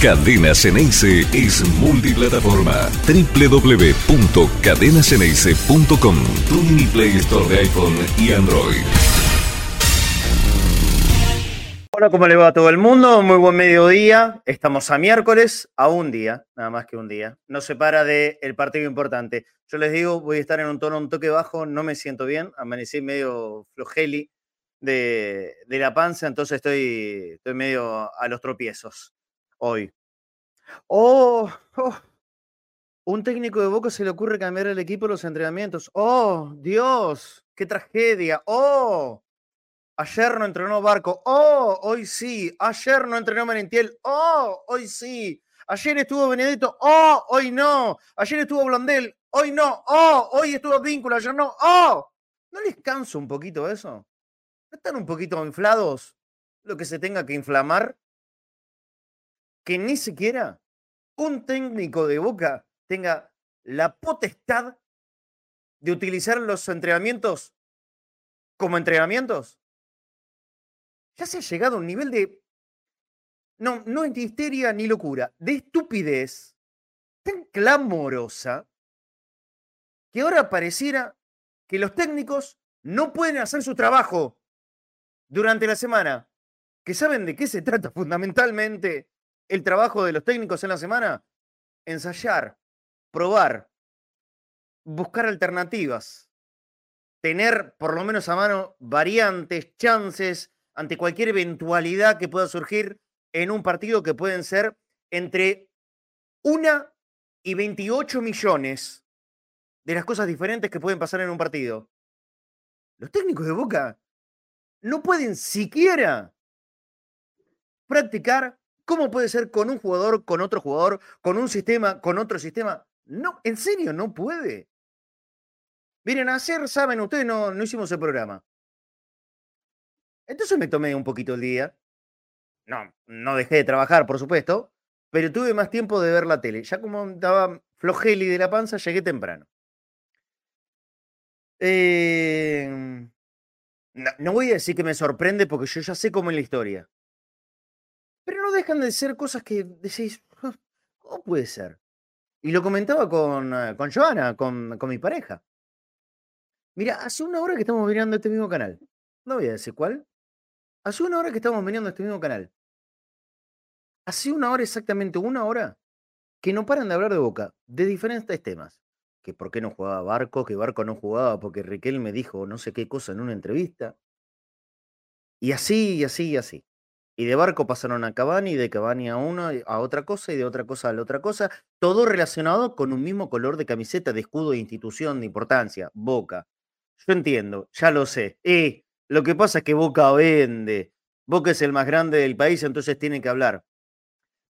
Cadena Ceneice es multiplataforma. www.cadenaceneice.com Tu mini Play Store de iPhone y Android. Hola, ¿cómo le va a todo el mundo? Muy buen mediodía. Estamos a miércoles, a un día, nada más que un día. Nos separa del partido importante. Yo les digo, voy a estar en un tono un toque bajo, no me siento bien, amanecí medio flojeli de, de la panza, entonces estoy, estoy medio a los tropiezos hoy. Oh, oh, un técnico de Boca se le ocurre cambiar el equipo de los entrenamientos. Oh, Dios, qué tragedia. Oh, ayer no entrenó Barco. Oh, hoy sí. Ayer no entrenó Merentiel. Oh, hoy sí. Ayer estuvo Benedetto. Oh, hoy no. Ayer estuvo Blondel. Hoy no. Oh, hoy estuvo Vínculo. Ayer no. Oh, ¿no les canso un poquito eso? ¿No están un poquito inflados lo que se tenga que inflamar? Que ni siquiera un técnico de Boca tenga la potestad de utilizar los entrenamientos como entrenamientos. Ya se ha llegado a un nivel de, no, no es histeria ni locura, de estupidez tan clamorosa que ahora pareciera que los técnicos no pueden hacer su trabajo durante la semana, que saben de qué se trata fundamentalmente el trabajo de los técnicos en la semana? Ensayar, probar, buscar alternativas, tener por lo menos a mano variantes, chances ante cualquier eventualidad que pueda surgir en un partido que pueden ser entre una y 28 millones de las cosas diferentes que pueden pasar en un partido. Los técnicos de Boca no pueden siquiera practicar ¿Cómo puede ser con un jugador, con otro jugador, con un sistema, con otro sistema? No, en serio, no puede. Miren, ayer, saben, ustedes no, no hicimos el programa. Entonces me tomé un poquito el día. No, no dejé de trabajar, por supuesto, pero tuve más tiempo de ver la tele. Ya como estaba flojeli de la panza, llegué temprano. Eh, no, no, voy a decir que me sorprende porque yo ya sé cómo es la historia. Pero no dejan de ser cosas que decís, ¿cómo puede ser? Y lo comentaba con, eh, con Joana, con, con mi pareja. Mira, hace una hora que estamos mirando este mismo canal. No voy a decir cuál. Hace una hora que estamos mirando este mismo canal. Hace una hora, exactamente una hora, que no paran de hablar de Boca, de diferentes temas. Que por qué no jugaba Barco, que Barco no jugaba porque Riquel me dijo no sé qué cosa en una entrevista. Y así, y así, y así. Y de barco pasaron a Cavani, de Cavani a una, a otra cosa, y de otra cosa a la otra cosa, todo relacionado con un mismo color de camiseta, de escudo, de institución, de importancia, Boca. Yo entiendo, ya lo sé. Y lo que pasa es que Boca vende. Boca es el más grande del país, entonces tiene que hablar.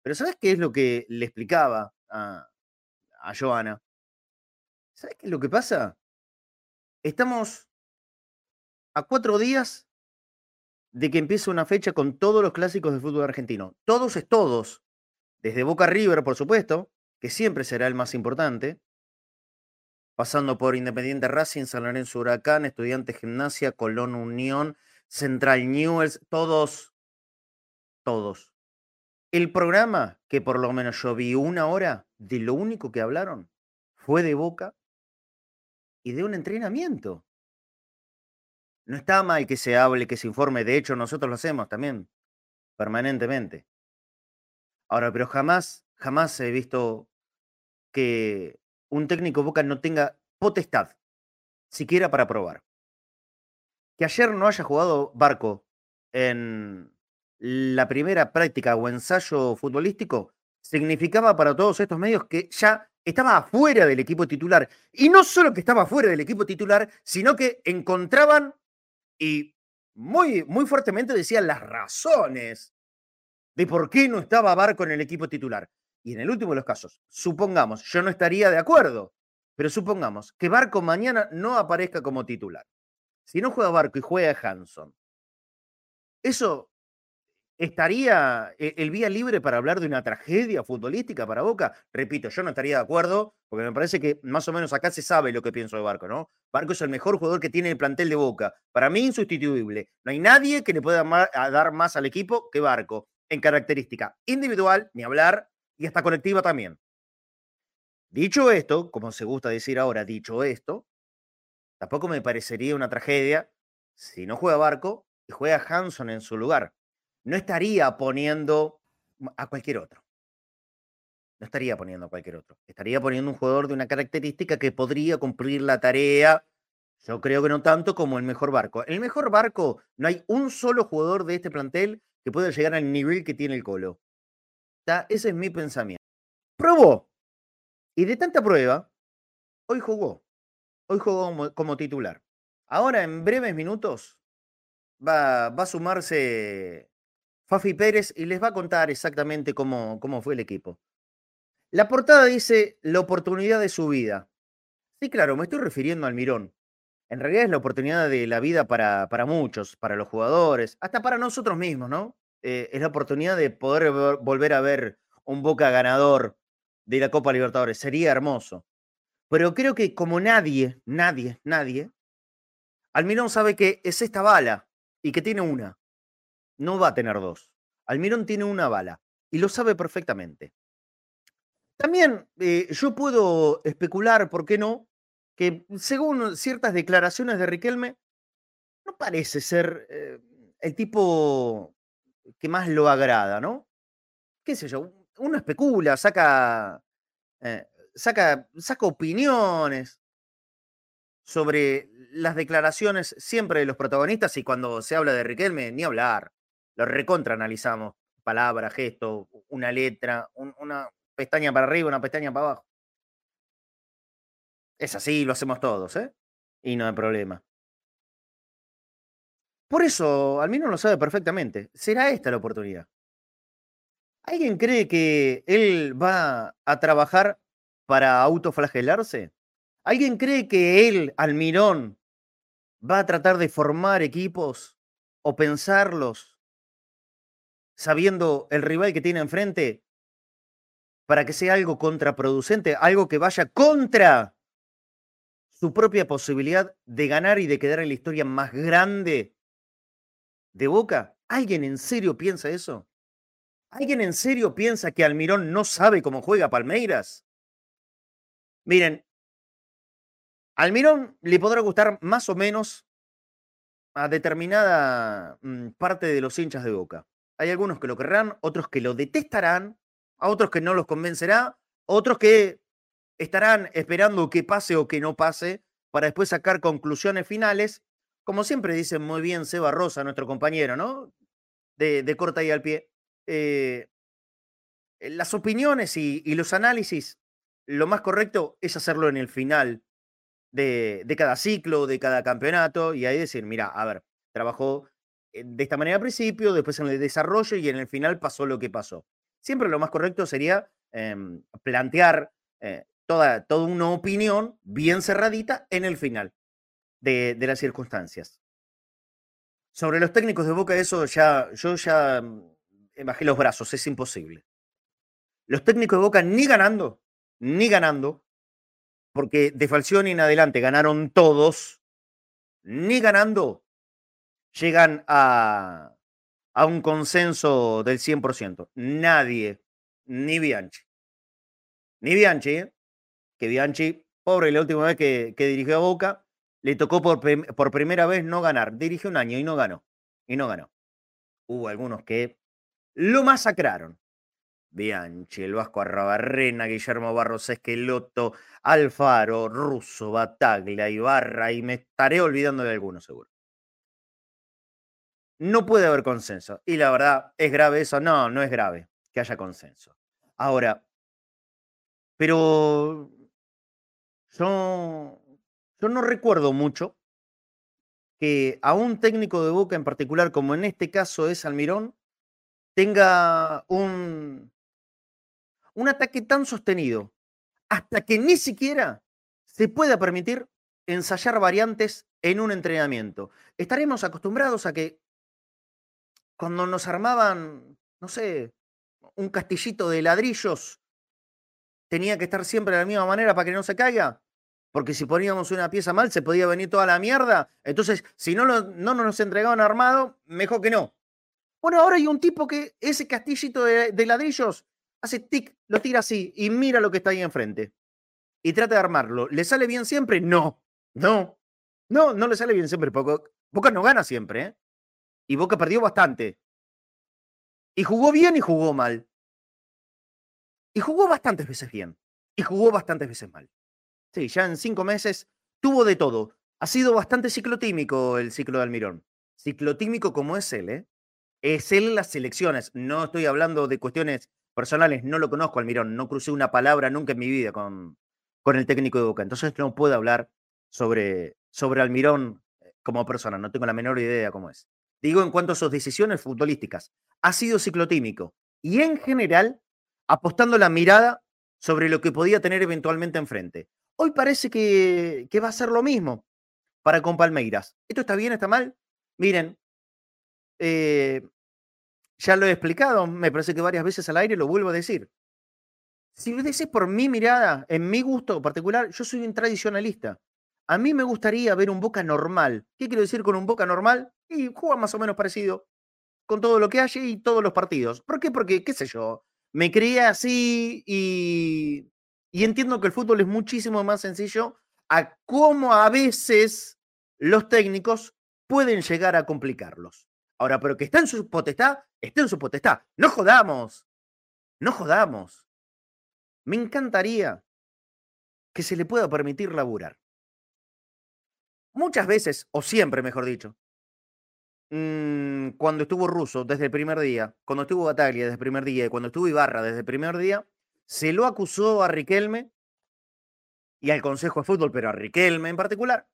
Pero ¿sabes qué es lo que le explicaba a, a Joana? ¿Sabes qué es lo que pasa? Estamos a cuatro días de que empiece una fecha con todos los clásicos del fútbol argentino. Todos es todos. Desde Boca River, por supuesto, que siempre será el más importante. Pasando por Independiente Racing, San Lorenzo Huracán, Estudiantes Gimnasia, Colón Unión, Central Newells, todos, todos. El programa, que por lo menos yo vi una hora, de lo único que hablaron fue de Boca y de un entrenamiento. No está mal que se hable, que se informe. De hecho, nosotros lo hacemos también, permanentemente. Ahora, pero jamás, jamás he visto que un técnico Boca no tenga potestad, siquiera para probar. Que ayer no haya jugado Barco en la primera práctica o ensayo futbolístico significaba para todos estos medios que ya estaba afuera del equipo titular. Y no solo que estaba afuera del equipo titular, sino que encontraban y muy, muy fuertemente decían las razones de por qué no estaba Barco en el equipo titular. Y en el último de los casos, supongamos, yo no estaría de acuerdo, pero supongamos que Barco mañana no aparezca como titular. Si no juega Barco y juega Hanson, ¿eso ¿Estaría eh, el vía libre para hablar de una tragedia futbolística para Boca? Repito, yo no estaría de acuerdo, porque me parece que más o menos acá se sabe lo que pienso de Barco, ¿no? Barco es el mejor jugador que tiene el plantel de Boca. Para mí, insustituible. No hay nadie que le pueda dar más al equipo que Barco. en característica individual, ni hablar, y hasta colectiva también. Dicho esto, como se gusta decir ahora, dicho esto, tampoco me parecería una tragedia si no juega Barco y juega Hanson en su lugar. No estaría poniendo a cualquier otro. No estaría poniendo a cualquier otro. Estaría poniendo un jugador de una característica que podría cumplir la tarea. Yo creo que no tanto como el mejor barco. El mejor barco, no hay un solo jugador de este plantel que pueda llegar al nivel que tiene el Colo. Ese es mi pensamiento. Probó. Y de tanta prueba, hoy jugó. Hoy jugó como, titular. Ahora, en breves minutos, va, va, a sumarse Fafi Pérez y les va a contar exactamente cómo, cómo fue el equipo. La portada dice la oportunidad de su vida. Sí, claro, me estoy refiriendo al Mirón. En realidad es la oportunidad de la vida para, para muchos, para los jugadores, hasta para nosotros mismos, ¿no? Eh, es la oportunidad de poder volver a ver un Boca ganador de la Copa Libertadores. Sería hermoso. Pero creo que como nadie, nadie, nadie, Almirón sabe que es esta bala y que tiene una. No va a tener dos. Almirón tiene una bala y lo sabe perfectamente. También eh, yo puedo especular, ¿por qué no? Que según ciertas declaraciones de Riquelme, no parece ser eh, el tipo que más lo agrada, ¿no? ¿Qué sé yo? Uno especula, saca, eh, saca, saca opiniones sobre las declaraciones siempre de los protagonistas y cuando se habla de Riquelme, ni hablar. Lo recontra analizamos, palabra, gesto, una letra, una, pestaña para arriba, una pestaña para abajo. Es así, lo hacemos todos, ¿eh? Y no hay problema. Por eso, al menos lo sabe perfectamente. Será esta la oportunidad. ¿Alguien cree que él va a trabajar para autoflagelarse? ¿Alguien cree que él, Almirón, va a tratar de formar equipos o pensarlos sabiendo el rival que tiene enfrente para que sea algo contraproducente, algo que vaya contra su propia posibilidad de ganar y de quedar en la historia más grande de Boca? ¿Alguien en serio piensa eso? ¿Alguien en serio piensa que Almirón no sabe cómo juega Palmeiras? Miren, Almirón le podrá gustar más o menos a determinada mm, parte de los hinchas de Boca. Hay algunos que lo querrán, otros que lo detestarán, a otros que no los convencerá, otros que estarán esperando que pase o que no pase para después sacar conclusiones finales, como siempre dice muy bien Seba Rosa, nuestro compañero, ¿no? De, corta y al pie. Eh, las opiniones y, los análisis, lo más correcto es hacerlo en el final de, de, cada ciclo, de cada campeonato, y ahí decir, mira, a ver, trabajó eh, de esta manera al principio, después en el desarrollo y en el final pasó lo que pasó. Siempre lo más correcto sería em, plantear eh, toda, toda una opinión bien cerradita en el final de, las circunstancias. Sobre los técnicos de Boca, eso ya, yo ya mm, bajé los brazos, es imposible. Los técnicos de Boca ni ganando, ni ganando, porque de Falcioni en adelante ganaron todos, ni ganando, llegan a, a un consenso del 100%. Nadie, ni Bianchi. Ni Bianchi, ¿eh? que Bianchi, pobre, la última vez que, dirigió a Boca, le tocó por, por, primera vez no ganar. Dirigió un año y no ganó. Y no ganó. Hubo algunos que lo masacraron. Bianchi, el Vasco Arrabarrena, Guillermo Barros Esqueloto, Alfaro, Russo, Bataglia, Ibarra, y me estaré olvidando de algunos seguro no puede haber consenso. Y la verdad, ¿es grave eso? No, no es grave que haya consenso. Ahora, pero yo, yo no recuerdo mucho que a un técnico de Boca en particular, como en este caso es Almirón, tenga un, un ataque tan sostenido hasta que ni siquiera se pueda permitir ensayar variantes en un entrenamiento. Estaremos acostumbrados a que cuando nos armaban, no sé, un castillito de ladrillos, tenía que estar siempre de la misma manera para que no se caiga. Porque si poníamos una pieza mal, se podía venir toda la mierda. Entonces, si no, no nos entregaban armado, mejor que no. Bueno, ahora hay un tipo que ese castillito de, ladrillos hace tic, lo tira así y mira lo que está ahí enfrente. Y trata de armarlo. ¿Le sale bien siempre? No, no, no, no le sale bien siempre. Porque Boca no gana siempre, ¿eh? Y Boca perdió bastante. Y jugó bien y jugó mal. Y jugó bastantes veces bien. Y jugó bastantes veces mal. Sí, ya en cinco meses tuvo de todo. Ha sido bastante ciclotímico el ciclo de Almirón. Ciclotímico como es él, ¿eh? Es él las selecciones. No estoy hablando de cuestiones personales. No lo conozco, Almirón. No crucé una palabra nunca en mi vida con, con el técnico de Boca. Entonces no puedo hablar sobre, sobre Almirón eh, como persona. No tengo la menor idea cómo es. Digo, en cuanto a sus decisiones futbolísticas, ha sido ciclotímico. Y en general, apostando la mirada sobre lo que podía tener eventualmente enfrente. Hoy parece que, va a ser lo mismo para con Palmeiras. ¿Esto está bien, está mal? Miren, eh, ya lo he explicado, me parece que varias veces al aire lo vuelvo a decir. Si lo decís por mi mirada, en mi gusto particular, yo soy un tradicionalista. A mí me gustaría ver un Boca normal. ¿Qué quiero decir con un Boca normal? Y juega más o menos parecido con todo lo que hay y todos los partidos. ¿Por qué? Porque, qué sé yo, me crié así y, y entiendo que el fútbol es muchísimo más sencillo a cómo a veces los técnicos pueden llegar a complicarlos. Ahora, pero que está en su potestad, está en su potestad. No jodamos, no jodamos. Me encantaría que se le pueda permitir laburar. Muchas veces, o siempre, mejor dicho, mm, cuando estuvo Russo desde el primer día, cuando estuvo Bataglia desde el primer día y cuando estuvo Ibarra desde el primer día, se lo acusó a Riquelme y al Consejo de Fútbol, pero a Riquelme en particular,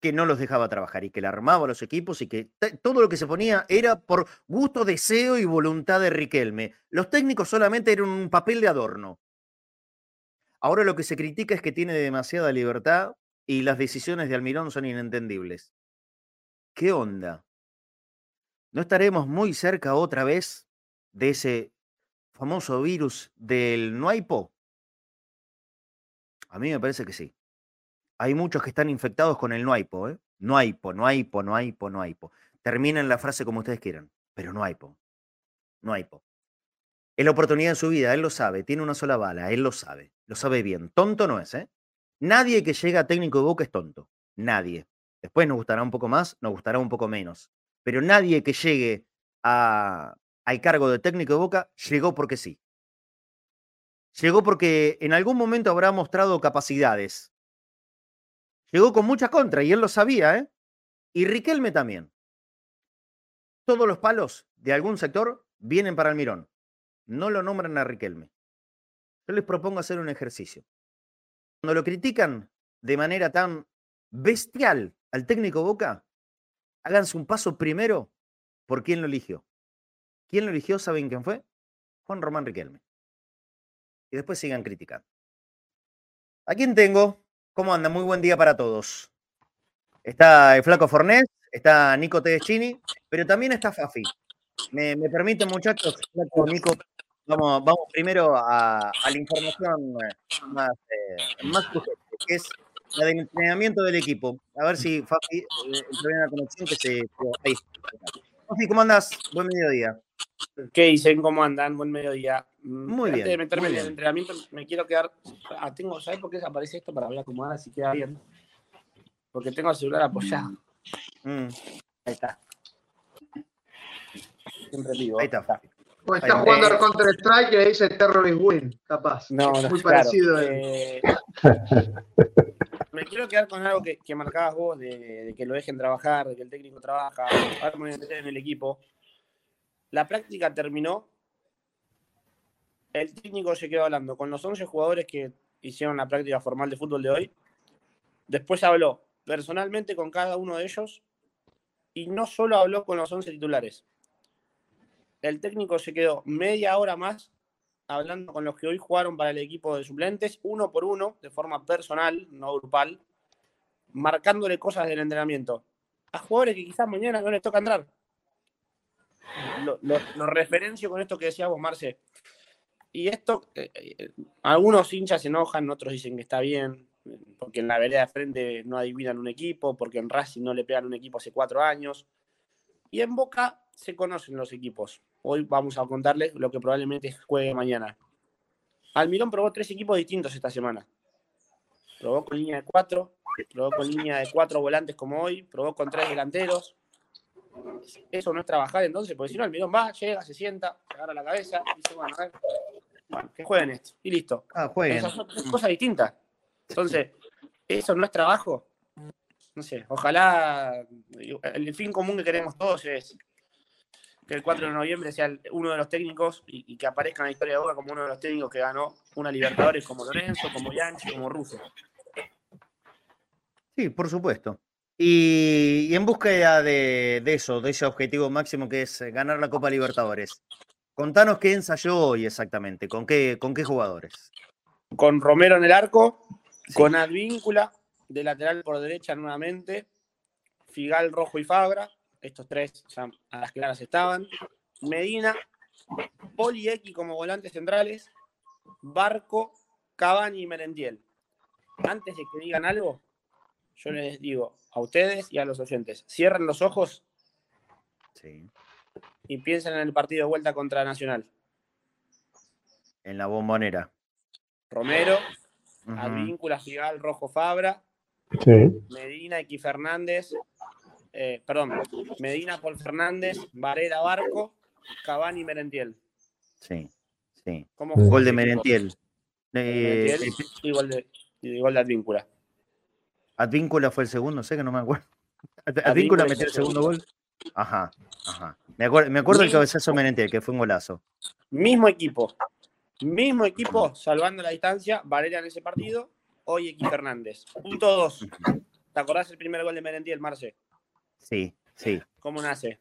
que no los dejaba trabajar y que le armaba los equipos y que todo lo que se ponía era por gusto, deseo y voluntad de Riquelme. Los técnicos solamente eran un papel de adorno. Ahora lo que se critica es que tiene demasiada libertad y las decisiones de Almirón son inentendibles. ¿Qué onda? ¿No estaremos muy cerca otra vez de ese famoso virus del Nuaipo? A mí me parece que sí. Hay muchos que están infectados con el Nuaipo, ¿eh? Nuaipo, Nuaipo, Nuaipo, Nuaipo. Terminen la frase como ustedes quieran, pero Nuaipo. Nuaipo. Es la oportunidad en su vida, él lo sabe, tiene una sola bala, él lo sabe, lo sabe bien. Tonto no es, ¿eh? Nadie que llega a técnico de Boca es tonto. Nadie. Después nos gustará un poco más, nos gustará un poco menos. Pero nadie que llegue a, al cargo de técnico de Boca llegó porque sí. Llegó porque en algún momento habrá mostrado capacidades. Llegó con mucha contra y él lo sabía, ¿eh? Y Riquelme también. Todos los palos de algún sector vienen para Almirón. No lo nombran a Riquelme. Yo les propongo hacer un ejercicio cuando lo critican de manera tan bestial al técnico Boca, háganse un paso primero por quién lo eligió. ¿Quién lo eligió? ¿Saben quién fue? Juan Román Riquelme. Y después sigan criticando. ¿A quién tengo? ¿Cómo anda? Muy buen día para todos. Está el Flaco Fornés, está Nico Tedeschini, pero también está Fafi. Me, me permiten, muchachos, Nico, Vamos, vamos primero a, la información más, eh, más que es la del entrenamiento del equipo. A ver si Fafi eh, entra en la conexión que se. Ahí. Fafi, ¿cómo andas? Buen mediodía. ¿Qué dicen? ¿Cómo andan? Buen mediodía. Mm, muy bien. Antes de meterme en el entrenamiento, me quiero quedar. Ah, tengo, ¿Sabes por qué aparece esto? Para ver acomodar así queda bien. Porque tengo el celular apoyado. Mm. Ahí está. Siempre digo. Ahí está. Fafi. O está jugando al Counter Strike y le dice Terrorist Win, capaz. No, no muy parecido. Eh, me quiero quedar con algo que, marcabas vos, de, que lo dejen trabajar, de que el técnico trabaja, en el equipo. La práctica terminó. El técnico se quedó hablando con los 11 jugadores que hicieron la práctica formal de fútbol de hoy. Después habló personalmente con cada uno de ellos y no solo habló con los 11 titulares el técnico se quedó media hora más hablando con los que hoy jugaron para el equipo de suplentes, uno por uno, de forma personal, no grupal, marcándole cosas del entrenamiento. A jugadores que quizás mañana no les toca entrar. Lo, referencio con esto que decías vos, Marce. Y esto, eh, eh, algunos hinchas se enojan, otros dicen que está bien, porque en la vereda de frente no adivinan un equipo, porque en Racing no le pegan un equipo hace cuatro años. Y en Boca se conocen los equipos. Hoy vamos a contarles lo que probablemente juegue mañana. Almirón probó tres equipos distintos esta semana. Probó con línea de cuatro, probó con línea de cuatro volantes como hoy, probó con tres delanteros. Eso no es trabajar entonces, porque si no, Almirón va, llega, se sienta, se agarra la cabeza y dice, bueno, a ver, bueno, que jueguen esto. Y listo. Ah, jueguen. Esas son tres cosas distintas. Entonces, ¿eso no es trabajo? No sé, ojalá el fin común que queremos todos es que el 4 de noviembre sea uno de los técnicos y, y que aparezca en la historia de Boca como uno de los técnicos que ganó una Libertadores como Lorenzo, como Yanchi, como Russo. Sí, por supuesto. Y, y en búsqueda de, de eso, de ese objetivo máximo que es eh, ganar la Copa Libertadores. Contanos qué ensayó hoy exactamente, con qué, con qué jugadores. Con Romero en el arco, con Advíncula de lateral por derecha nuevamente, Figal, Rojo y Fabra, estos tres ya a las claras estaban, Medina, Poli y X como volantes centrales, Barco, Cavani y Merentiel. Antes de que digan algo, yo les digo a ustedes y a los oyentes, cierren los ojos Sí. y piensen en el partido de vuelta contra Nacional. En la bombonera. Romero, Ujú. Advíncula, Figal, Rojo, Fabra, Sí. Medina, X Fernández, eh, perdón, Medina, Paul Fernández, Varela, Barco, Cavani, Merentiel. Sí, sí. ¿Cómo Gol de? Merentiel. Eh, Merentiel y gol de, y gol de Advíncula. Advíncula fue el segundo, sé que no me acuerdo. Ad- Advíncula metió el segundo segundo. gol. Ajá, ajá. Me acuerdo, me acuerdo el Ni- cabezazo de Merentiel, que fue un golazo. Mismo equipo. Mismo equipo, salvando la distancia, Varela en ese partido, hoy X Fernández. Punto 2. ¿Te acordás el primer gol de Merentiel, Marce? Sí, sí. ¿Cómo nace?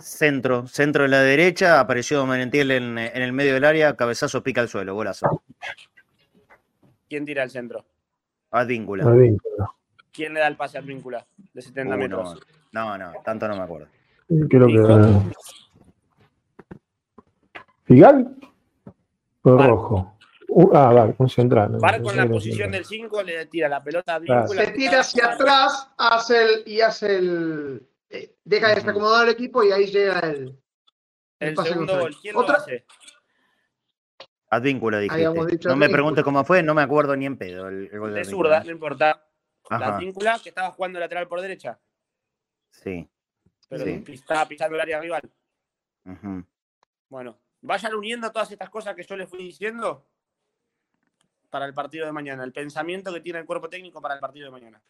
Centro, centro de la derecha, apareció Merentiel en, en el medio del área, cabezazo pica al suelo, golazo. ¿Quién tira el centro? Advíncula. Advíncula. ¿Quién le da el pase a Advíncula de 70 Uh, metros? no, no, no, tanto no me acuerdo. Creo que. Figal. Barco. rojo. Uh, ah, vale, un central. Barco en la posición del 5 le tira la pelota a Claro. Se tira hacia atrás hace el, y hace el. eh, deja de desacomodar el equipo y ahí llega el. El pase segundo gol, ¿quién lo Otra- hace? Advíncula dijiste. Dicho No me preguntes cómo fue, no me acuerdo ni en pedo el, el gol de zurda, no importa. La Ajá, Advíncula que estaba jugando lateral por derecha, sí. pero Sí. estaba pisando el área rival. Bueno, vayan uniendo todas estas cosas que yo les fui diciendo para el partido de mañana, el pensamiento que tiene el cuerpo técnico para el partido de mañana.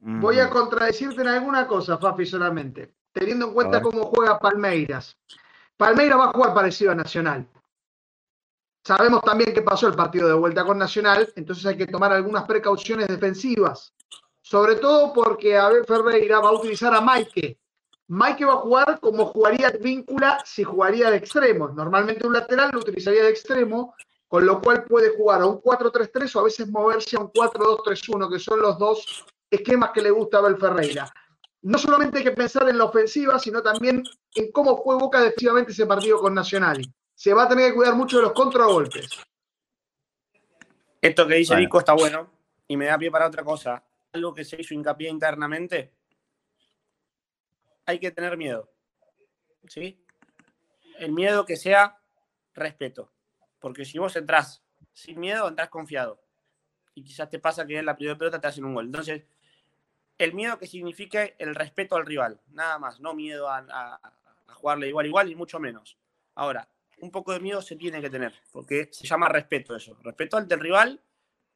Voy a contradecirte en alguna cosa, Fafi, solamente. Teniendo en cuenta cómo juega Palmeiras. Palmeiras va a jugar parecido a Nacional. Sabemos también que pasó el partido de vuelta con Nacional, entonces hay que tomar algunas precauciones defensivas. Sobre todo porque Abel Ferreira va a utilizar a Maike. Maike va a jugar como jugaría Víncula si jugaría de extremo. Normalmente un lateral lo utilizaría de extremo, con lo cual puede jugar a un 4-3-3 o a veces moverse a un 4-2-3-1, que son los dos esquemas que le gusta a Abel Ferreira. No solamente hay que pensar en la ofensiva, sino también en cómo fue Boca defensivamente ese partido con Nacional. Se va a tener que cuidar mucho de los contragolpes. Esto que dice Bueno. Vico está bueno y me da pie para otra cosa. Algo que se hizo hincapié internamente. Hay que tener miedo. ¿Sí? El miedo que sea respeto. Porque si vos entrás sin miedo, entrás confiado. Y quizás te pasa que en la primera pelota te hacen un gol. Entonces, el miedo que signifique el respeto al rival. Nada más. No miedo a, a- a jugarle igual, igual y mucho menos. Ahora, un poco de miedo se tiene que tener, porque se llama respeto eso. Respeto al del rival,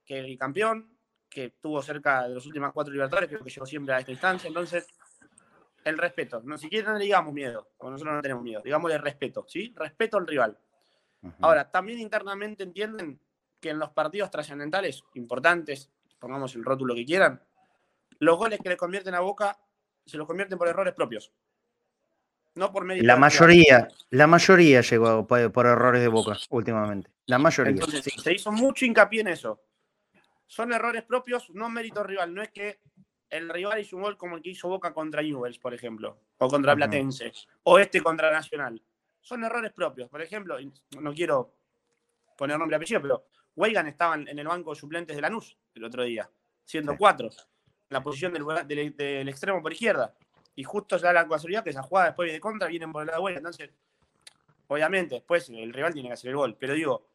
que el campeón, que tuvo cerca de las últimas cuatro libertadores, creo que llegó siempre a esta instancia. Entonces, el respeto. No siquiera no le digamos miedo, porque nosotros no tenemos miedo. Digámosle respeto, ¿sí? Respeto al rival. Ahora, también internamente entienden que en los partidos trascendentales, importantes, pongamos el rótulo que quieran, los goles que le convierten a Boca se los convierten por errores propios. No por mérito La mayoría, la mayoría llegó por, por errores de boca últimamente. La mayoría. Entonces, sí. se hizo mucho hincapié en eso. Son errores propios, no mérito rival. No es que el rival hizo un gol como el que hizo Boca contra Newells, por ejemplo, o contra. Platense, o este contra Nacional. Son errores propios. Por ejemplo, y no quiero poner nombre y apellido, pero Weigan estaba en el banco de suplentes de Lanús el otro día, siendo Sí. cuatro, en la posición del, del- del extremo por izquierda. Y justo se da la casualidad que esa jugada después de contra vienen por el lado bueno. Entonces, obviamente, después el rival tiene que hacer el gol. Pero digo,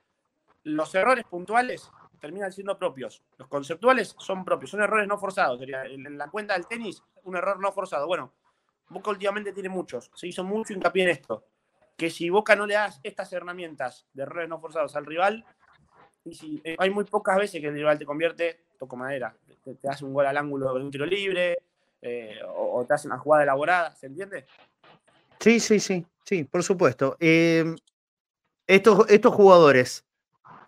los errores puntuales terminan siendo propios. Los conceptuales son propios, son errores no forzados. Sería, en la cuenta del tenis, un error no forzado. Bueno, Boca últimamente tiene muchos. Se hizo mucho hincapié en esto. Que si Boca no le das estas herramientas de errores no forzados al rival, y si, eh, hay muy pocas veces que el rival te convierte, toco madera, te, te hace un gol al ángulo de un tiro libre, eh, o, o te hace una jugada elaborada, ¿se entiende? Sí, sí, sí, sí, por supuesto. Eh, estos, estos jugadores,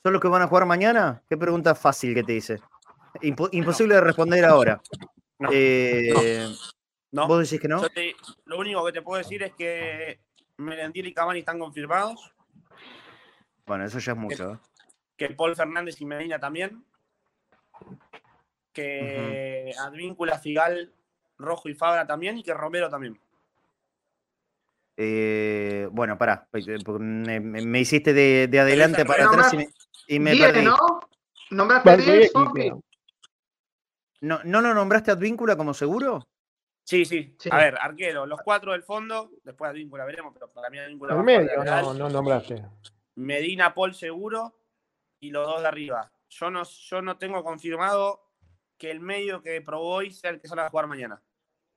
¿son los que van a jugar mañana? Qué pregunta fácil que te hice. Impo- imposible de responder ahora. No, Eh, No, ¿Vos decís que no? Yo te- lo único que te puedo decir es que Merentiel y Cavani están confirmados, Bueno, eso ya es mucho. ¿eh? que Paul Fernández y Medina también, que Advíncula, Figal, Rojo y Fabra también, y que Romero también. Eh, bueno, pará, porque me, me- me hiciste de, de adelante para atrás y me, y me Diez, perdí. ¿no? ¿Nombraste Bueno, 10, y- Sofi? ¿No, ¿No lo nombraste Advíncula como seguro? Sí, sí, Sí. A ver, arquero, los cuatro del fondo, después Advíncula veremos, pero para mí Advíncula medio, no, no nombraste. Medina, Paul seguro y los dos de arriba. Yo no, yo no tengo confirmado que el medio que probó hoy sea el que sale a jugar mañana.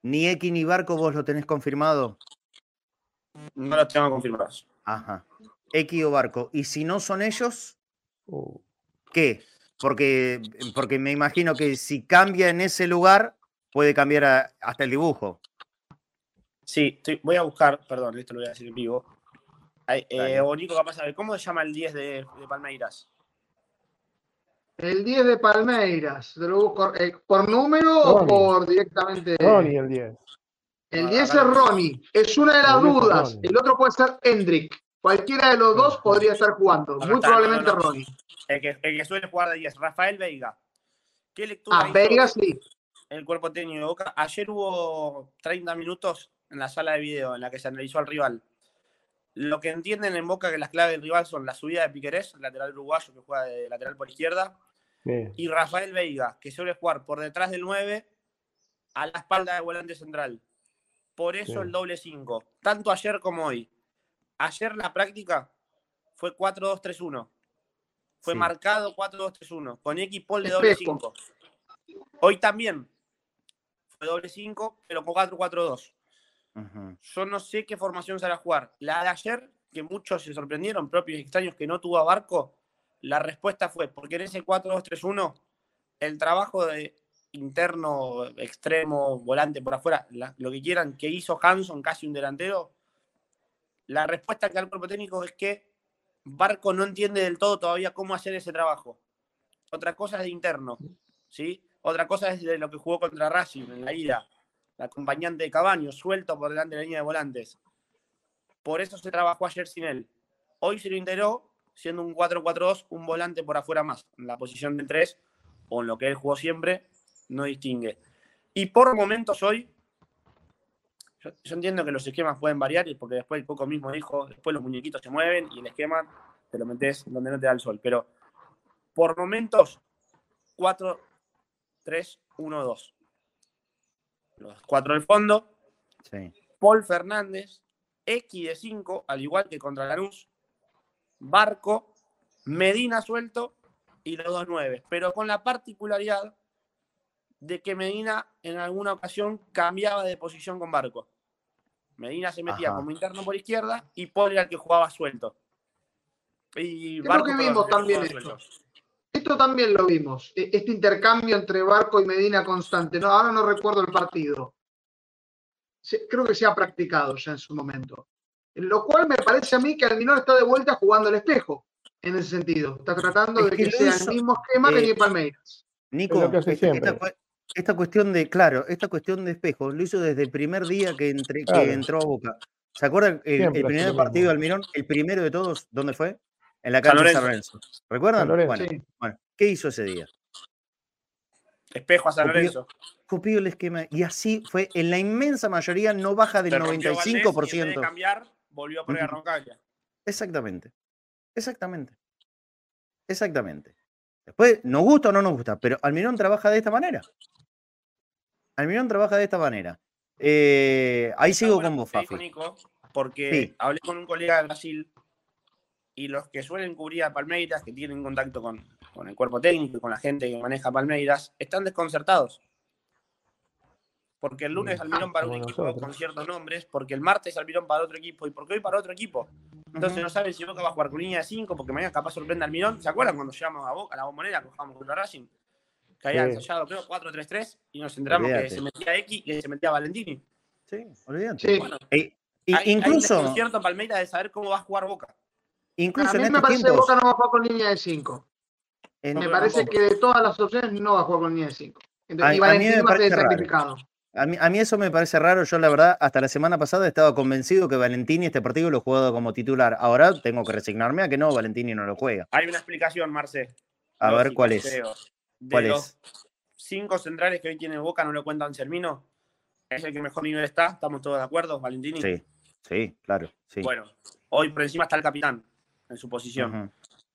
Ni X ni Barco vos lo tenés confirmado. No los tengo confirmados. Ajá. X o Barco. Y si no son ellos, Uh, ¿qué? Porque, porque me imagino que si cambia en ese lugar, puede cambiar a- hasta el dibujo. Sí, estoy- voy a buscar, perdón, esto lo voy a decir en vivo. Ay, eh, o Nico, capaz ¿cómo se llama el 10 de, de Palmeiras? El 10 de Palmeiras. ¿Te lo busco, eh, ¿Por número o por directamente? Ronnie el 10. El Ah, 10 es acá lo tengo. Ronnie. Es una de las El 10 es dudas. Ronnie. El otro puede ser Hendrik. Cualquiera de los dos podría estar jugando. Muy está, probablemente no, no, no. Ronnie. El que, el que suele jugar de 10, Rafael Veiga. ¿Qué lectura Ah, hizo Veiga sí. El cuerpo técnico de Boca? Ayer hubo 30 minutos en la sala de video en la que se analizó al rival. Lo que entienden en Boca que las claves del rival son la subida de Piquerés, el lateral uruguayo que juega de lateral por izquierda, Bien. y Rafael Veiga, que suele jugar por detrás del 9 a la espalda del volante central. Por eso Sí. el doble 5, tanto ayer como hoy. Ayer la práctica fue 4-2-3-1. Fue Sí. marcado 4-2-3-1, con X Paul de doble Espejo. 5. Hoy también fue doble 5, pero con 4-4-2. Ujú. Yo no sé qué formación se hará jugar. La de ayer, que muchos se sorprendieron, propios extraños, que no tuvo a Barco, la respuesta fue, porque en ese 4-2-3-1, el trabajo de interno, extremo, volante por afuera, la- lo que quieran, que hizo Hanson, casi un delantero, la respuesta que da el cuerpo técnico es que Barco no entiende del todo todavía cómo hacer ese trabajo. Otra cosa es de interno, ¿sí? Otra cosa es de lo que jugó contra Racing en la ida, el acompañante de Cabaño, suelto por delante de la línea de volantes. Por eso se trabajó ayer sin él. Hoy se lo integró, siendo un 4-4-2, un volante por afuera más, en la posición del 3, o en lo que él jugó siempre, no distingue. Y por momentos hoy, yo, entiendo que los esquemas pueden variar, porque después el Coco mismo dijo, después los muñequitos se mueven y el esquema te lo metes donde no te da el sol. Pero por momentos, 4, 3, 1, 2. Los cuatro del fondo, Sí. Paul Fernández, X de 5, al igual que contra Lanús, Barco, Medina suelto y los dos nueve, pero con la particularidad de que Medina en alguna ocasión cambiaba de posición con Barco. Medina se metía Ajá. como interno por izquierda y Paul era el que jugaba suelto. Y Creo que perdón, vimos que también esto. suelto. Esto también lo vimos. e- Este intercambio entre Barco y Medina constante. No, ahora no recuerdo el partido. Creo que se ha practicado ya en su momento. Lo cual me parece a mí que Alminor está de vuelta jugando al espejo. En ese sentido. Está tratando Es de que sea hizo, el mismo esquema que eh, tiene Palmeiras. Nico, hace esta, cuestión de, claro, esta cuestión de espejo lo hizo desde el primer día que, entre- que entró a Boca. ¿Se acuerdan el, el primer partido de Almirón? El primero de todos, ¿dónde fue? En la cancha de San Lorenzo. ¿Recuerdan? San Lorenzo, bueno, Sí. bueno, ¿qué hizo ese día? Espejo a San Copió- Lorenzo. Copió el esquema y así fue, en la inmensa mayoría no baja del Le rompió Valdés y en vez 95%. de cambiar, volvió a poner a. Roncaglia. Exactamente. Exactamente. Exactamente. Después, nos gusta o no nos gusta, pero Almirón trabaja de esta manera. Almirón trabaja de esta manera. Eh, ahí Está sigo bueno con vos, Fafi. Nico, porque Sí. hablé con un colega de Brasil y los que suelen cubrir a Palmeiras, que tienen contacto con, con el cuerpo técnico y con la gente que maneja Palmeiras, están desconcertados. Porque el lunes Mm, Almirón para un equipo nosotros. con ciertos nombres, porque el martes Almirón para otro equipo y porque hoy para otro equipo. Entonces no saben si Boca va a jugar con línea de 5, porque mañana capaz sorprende Almirón. ¿Se acuerdan cuando llegamos a Boca, a la bombonera, que jugamos contra Racing? Que había Sí. ensayado, creo, 4-3-3 y nos enteramos que se metía X y que se metía Valentini. Sí, olvídate. Sí. Bueno, incluso, Hay un cierto Palmeiras de saber cómo va a jugar Boca. Incluso A en mí me estos parece que Boca no va a jugar con línea de 5. en- Me No, parece que de todas las opciones no va a jugar con línea de 5. A- Y a mí Valentini me va a ser parece sacrificado. a, mí, a mí eso me parece raro. Yo, la verdad, hasta la semana pasada estaba convencido que Valentini este partido lo jugaba como titular. Ahora tengo que resignarme a que no, Valentini no lo juega. Hay una explicación, Marce. A ver cuál es. creo. De ¿Cuál los es? cinco centrales que hoy tiene Boca, no lo cuenta Anselmino. Es el que mejor nivel está. ¿Estamos todos de acuerdo, Valentini? Sí, sí, claro. Sí. Bueno, hoy por encima está el capitán en su posición.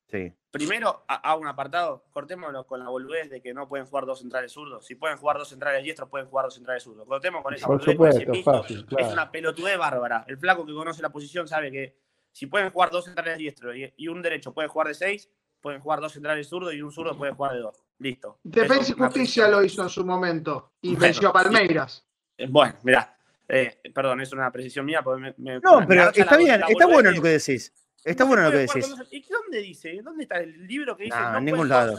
Sí. Primero, ha- hago un apartado. Cortémonos con la boludez de que no pueden jugar dos centrales zurdos. Si pueden jugar dos centrales diestros, pueden jugar dos centrales zurdos. Cortemos con esa Por boludez. con ese supuesto, mito. fácil, Es una pelotudez bárbara. El flaco que conoce la posición sabe que si pueden jugar dos centrales diestros y, un derecho puede jugar de seis, pueden jugar dos centrales zurdos y un zurdo puede jugar de dos. Listo. Defensa y es Justicia lo hizo en su momento y Bueno, venció a Palmeiras. Eh, Bueno, mirá. eh, perdón, es una precisión mía. Me, me- No, pero está bien, está bueno lo que decís. Está no bueno lo que decís. ¿Y dónde dice? ¿Dónde está el libro que dice No, no, en ningún lado.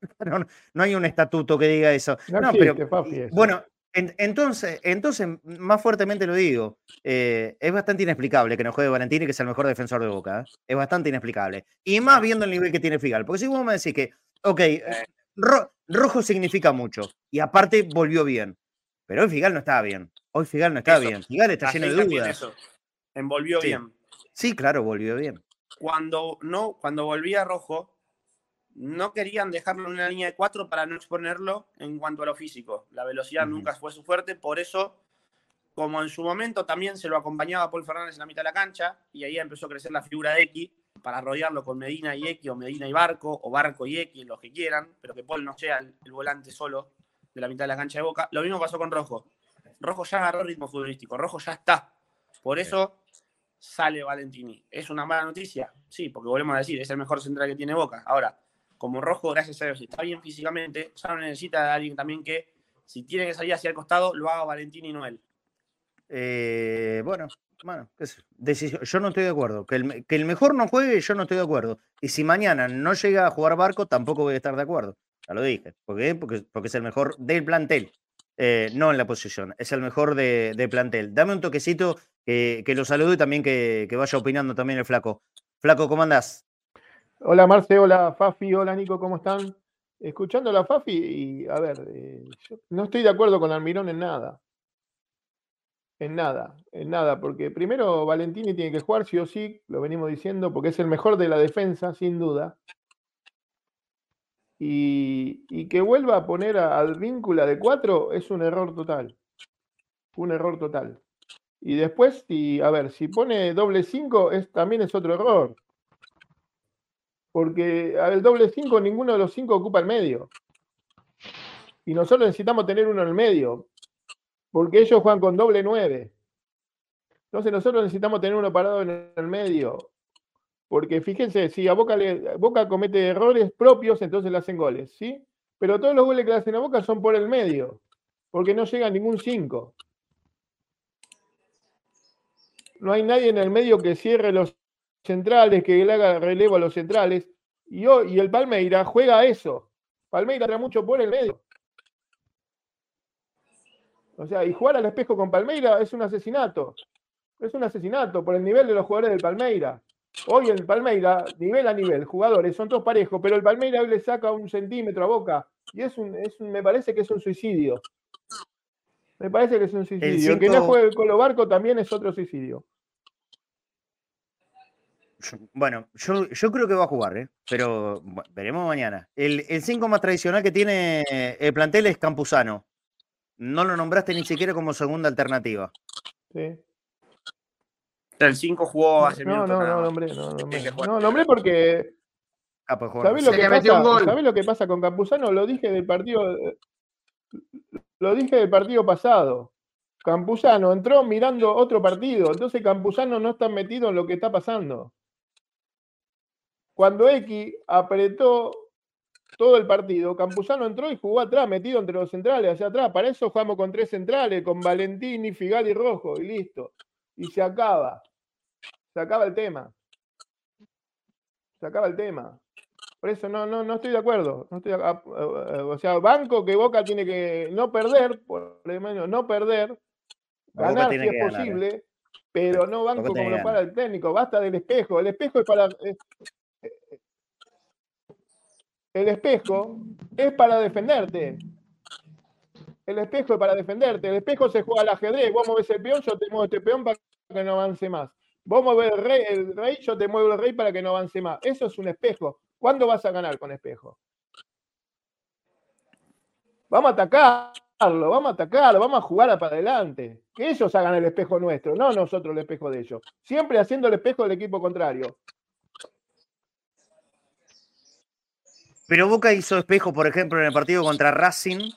No, no hay un estatuto que diga eso. No No, existe, pero bueno, en- entonces, entonces, más fuertemente lo digo. eh, es bastante inexplicable que no juegue Valentini, que es el mejor defensor de Boca. ¿eh? Es bastante inexplicable. Y más viendo el nivel que tiene Figal. Porque si vos me decís que, ok, ro- rojo significa mucho. Y aparte volvió bien. Pero hoy Figal no estaba bien. Hoy Figal no está Eso. bien. Figal está lleno de dudas. eso. Envolvió Sí. bien. Sí, claro, volvió bien. Cuando, no, cuando volvía rojo, no querían dejarlo en una línea de cuatro para no exponerlo en cuanto a lo físico. La velocidad nunca fue su fuerte, por eso, como en su momento también se lo acompañaba Paul Fernández en la mitad de la cancha, y ahí empezó a crecer la figura de X para rodearlo con Medina y X, o Medina y Barco, o Barco y X, los que quieran, pero que Paul no sea el, el volante solo de la mitad de la cancha de Boca. Lo mismo pasó con Rojo. Rojo ya agarró ritmo futbolístico, Rojo ya está. Por eso sale Valentini. ¿Es una mala noticia? Sí, porque volvemos a decir, es el mejor central que tiene Boca. Ahora, como Rojo, gracias a Dios, está bien físicamente, ya no necesita de alguien también que, si tiene que salir hacia el costado, lo haga Valentini y no él. Eh, bueno, bueno, yo. Decisión- yo no estoy de acuerdo. Que el, que el mejor no juegue, yo no estoy de acuerdo. Y si mañana no llega a jugar Barco, tampoco voy a estar de acuerdo. Ya lo dije. ¿Por qué? Porque, porque es el mejor del plantel. eh, no en la posición, es el mejor de, de plantel. Dame un toquecito que, lo saludo y también que, vaya opinando también el flaco. Flaco, ¿cómo andás? Hola Marce, hola Fafi, hola Nico, ¿cómo están? Escuchando a la Fafi y a ver, eh, yo no estoy de acuerdo con Almirón en nada. En nada, en nada, porque primero Valentini tiene que jugar sí o sí, lo venimos diciendo, porque es el mejor de la defensa, sin duda. Y, y que vuelva a poner al víncula de cuatro es un error total. Un error total. Y después, si, a ver, si pone doble cinco, es, también es otro error. Porque a el doble 5 ninguno de los cinco ocupa el medio. Y nosotros necesitamos tener uno en el medio. Porque ellos juegan con doble 9. Entonces nosotros necesitamos tener uno parado en el medio. Porque fíjense, si a Boca, le, Boca comete errores propios, entonces le hacen goles, ¿sí? Pero todos los goles que le hacen a Boca son por el medio. Porque no llega ningún 5. No hay nadie en el medio que cierre los centrales, que le haga relevo a los centrales. Y, hoy, y el Palmeira juega a eso. Palmeira entra mucho por el medio. O sea, y jugar al espejo con Palmeira es un asesinato. Es un asesinato por el nivel de los jugadores del Palmeira. Hoy el Palmeira, nivel a nivel, jugadores son todos parejos, pero el Palmeira hoy le saca un centímetro a boca. Y es un, es un- me parece que es un suicidio. Me parece que es un suicidio. Que no juegue con los barcos también es otro suicidio. Bueno, yo, yo creo que va a jugar, ¿eh? pero bueno, veremos mañana. El 5 más tradicional que tiene el plantel es Campuzano. No lo nombraste ni siquiera como segunda alternativa. ¿sí? El 5 jugó hace No, minutos. no, no, más. nombré, no, nombré. No, nombré porque Ah, pues jugar. ¿Sabés lo, que pasa. ¿sabés lo que pasa con Campuzano? Lo dije del partido, lo dije del partido pasado. Campuzano entró mirando otro partido, entonces Campuzano no está metido en lo que está pasando. Cuando X apretó todo el partido, Campuzano entró y jugó atrás, metido entre los centrales, hacia atrás. Para eso jugamos con tres centrales, con Valentini, Figal y Rojo, y listo. Y se acaba. Se acaba el tema. Se acaba el tema. Por eso no, no, no estoy de acuerdo. No estoy, o sea, banco que Boca tiene que no perder, por lo menos no perder, ganar si es ganar, posible, pero no banco como lo para ganar. el técnico. Basta del espejo. El espejo es para. eh, eh, El espejo es para defenderte. El espejo es para defenderte. El espejo se juega al ajedrez. Vos movés el peón, yo te muevo este peón para que no avance más. Vos movés el rey, el rey, yo te muevo el rey para que no avance más. Eso es un espejo. ¿Cuándo vas a ganar con espejo? Vamos a atacarlo, vamos a atacarlo, vamos a jugar para adelante. Que ellos hagan el espejo nuestro, no nosotros el espejo de ellos. Siempre haciendo el espejo del equipo contrario. Pero Boca hizo espejo, por ejemplo, en el partido contra Racing,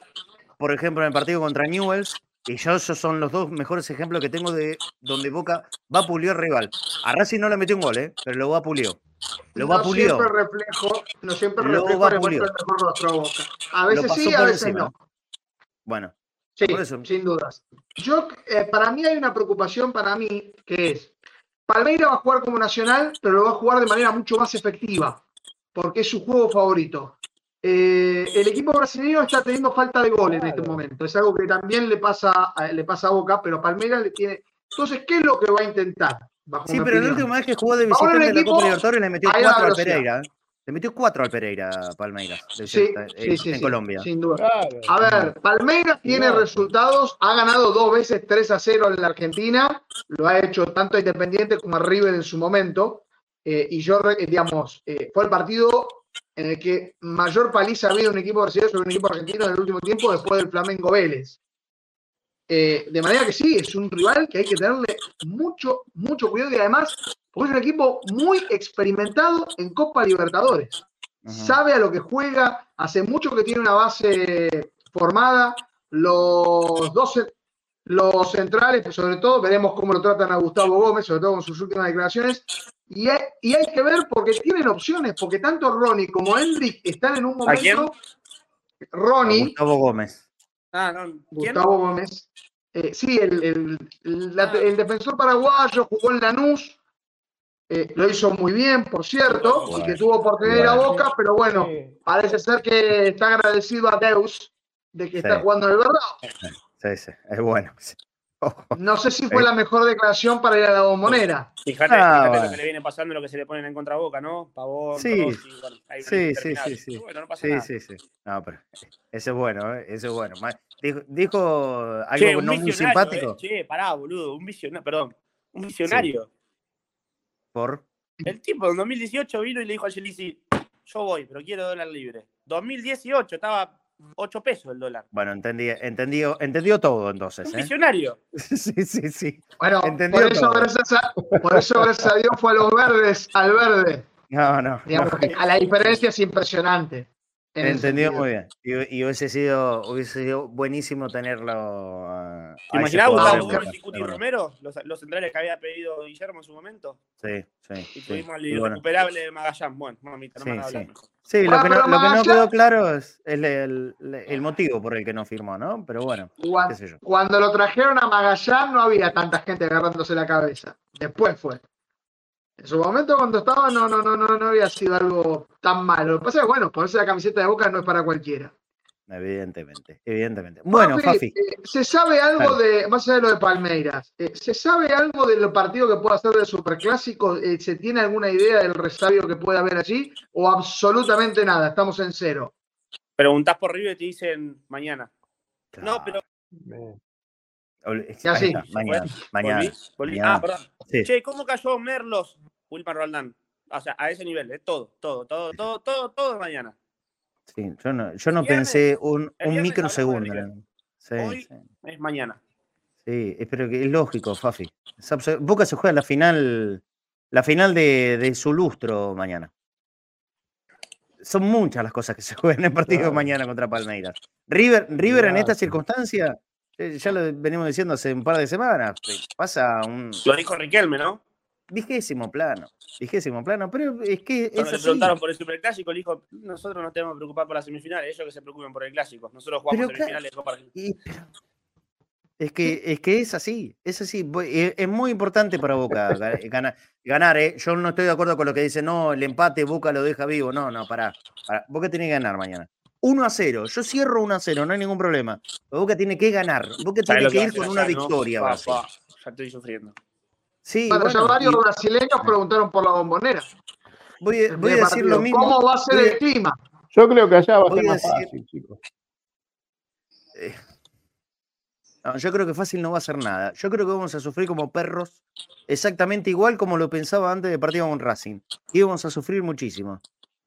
por ejemplo, en el partido contra Newells, y yo esos son los dos mejores ejemplos que tengo de donde Boca va a pulió al rival. A Racing no le metió un gol, ¿eh? pero lo va a pulió. Lo va no pulió. siempre reflejo, no siempre Lo reflejo va el mejor rostro a Boca. A veces sí, a veces encima. no. Bueno, Sí, Por eso. sin dudas. Yo, eh, para mí hay una preocupación para mí que es, Palmeira va a jugar como nacional, pero lo va a jugar de manera mucho más efectiva, porque es su juego favorito. Eh, el equipo brasileño está teniendo falta de gol en este momento. Es algo que también le pasa, a- le pasa a Boca, pero Palmeiras le tiene. Entonces, ¿qué es lo que va a intentar? Bajo sí, pero la última vez que jugó de visitante en la equipo, Copa Libertadores le metió 4 al. Pereira. ¿eh? Le metió 4 al Pereira Palmeiras de Sí, visita- sí, en, sí, en sí, Colombia. sin duda. Claro. A ver, Palmeiras tiene resultados, ha ganado dos veces 3 a 0 en la Argentina, lo ha hecho tanto a Independiente como a River en su momento, eh, y yo, re- digamos, eh, fue el partido en el que mayor paliza ha habido un equipo brasileño sobre un equipo argentino en el último tiempo después del Flamengo Vélez. Eh, de manera que sí, es un rival que hay que tenerle mucho, mucho cuidado y además, porque es un equipo muy experimentado en Copa Libertadores. Sabe a lo que juega, hace mucho que tiene una base formada, los dos ce- los centrales, pues, sobre todo, veremos cómo lo tratan a Gustavo Gómez, sobre todo con sus últimas declaraciones, y hay, y hay que ver porque tienen opciones, porque tanto Ronnie como Hendrik están en un ¿A quién? momento, Ronnie, Gustavo Gómez. Ah, no. ¿Quién? Gustavo Gómez, eh, sí, el, el- el- la- Ah. el defensor paraguayo jugó en Lanús, eh, lo hizo muy bien, por cierto, y Bueno, que tuvo oportunidad de ir a bueno. Boca, pero bueno, Sí. Parece ser que está agradecido a Deus de que está jugando en el verdad. Sí, sí, es bueno. sí. No sé si fue Sí. la mejor declaración para ir a la bombonera. Fíjate, Ah, fíjate bueno. lo que le viene pasando, lo que se le ponen en contra boca, ¿no? Pavón, Sí. Rossi, bueno, hay una Sí, sí, sí, sí. Bueno, no pasa Sí, nada. sí, sí. No, pero eso es bueno, ¿eh? eso es bueno. Dijo, dijo algo Che, no muy visionario, simpático eh. Che, pará, boludo. Un visionario, perdón. Un visionario. por El tipo en 2018 vino y le dijo a Chelsea, yo voy, pero quiero dólar libre. 2018 estaba 8 pesos el dólar. bueno, entendí, entendió, entendió todo entonces, Un ¿eh? visionario. Sí, sí, sí. Bueno, Entendió por eso, todo. gracias a, por eso, gracias a Dios, fue a los verdes, al verde. No, no. Digamos no. que a la diferencia es impresionante. En ese Entendió sentido. muy bien. Y, y hubiese sido, hubiese sido buenísimo tenerlo. a ¿Te imaginás Gustavo y Cuti. Romero? Los, los centrales que había pedido Guillermo en su momento. Sí, sí. Y sí. tuvimos el Y bueno, irrecuperable de Magallán. Bueno, mamita, no Sí, me van a hablar sí. mejor. Sí, lo Ah, que, no, pero lo que no Magallanes- quedó claro es el, el- el motivo por el que no firmó, ¿no? Pero bueno, Cuan- qué sé yo. Cuando lo trajeron a Magallán no había tanta gente agarrándose la cabeza. Después fue. En su momento cuando estaba no, no, no, no, no había sido algo tan malo. Lo que pasa es que, bueno, ponerse la camiseta de boca no es para cualquiera. Evidentemente, evidentemente. Bueno, Fafi. eh, ¿se sabe algo de, más allá de lo de Palmeiras, eh, ¿se sabe algo del partido que pueda hacer del Superclásico? Eh, ¿Se tiene alguna idea del resabio que puede haber allí? ¿O absolutamente nada? Estamos en cero. Preguntás por River y te dicen mañana. No, pero Ya sí. Mañana, mañana. volví, volví. mañana. Ah, perdón. Sí. Che, ¿cómo cayó Merlos, Wilmar Roldán? O sea, a ese nivel, ¿eh? todo, todo, todo, todo, todo, todo mañana. Sí, yo no, yo no viernes- pensé un, microsegundo. Sí, Hoy- sí. Es mañana. Sí, es- pero que es lógico, Fafi. Boca se juega la final, la final de, de su lustro mañana. Son muchas las cosas que se juegan en el partido Claro. mañana contra Palmeiras. River, River en esta circunstancia Ya lo venimos diciendo hace un par de semanas. eh, Pasa un Lo dijo Riquelme, ¿no? vigésimo plano. Vigésimo plano. Pero es que Cuando le preguntaron por el superclásico, le dijo, nosotros nos tenemos que preocupar por las semifinales, ellos que se preocupen por el clásico. Nosotros jugamos Pero semifinales de Copa Argentina. Es que, es que es así, es así. Voy- Es, muy importante para Boca ga- ganar, ganar, ¿eh? Yo no estoy de acuerdo con lo que dice, no, el empate Boca lo deja vivo. No, no, pará. pará. Boca tiene que ganar mañana. 1 a 0. Yo cierro 1 a 0, no hay ningún problema. Boca tiene que ganar. Boca ¿Sabes tiene que ir con una no? victoria. Pa, ya estoy sufriendo. Sí, Bueno, ya varios y brasileños preguntaron por la bombonera. voy, a- voy a primer decir lo mismo. ¿Cómo va a ser voy el clima? Yo creo que allá va a ser más decir- fácil, chicos. No, yo creo que fácil no va a ser nada. Yo creo que vamos a sufrir como perros, exactamente igual como lo pensaba antes del partido con Racing. Íbamos a sufrir muchísimo.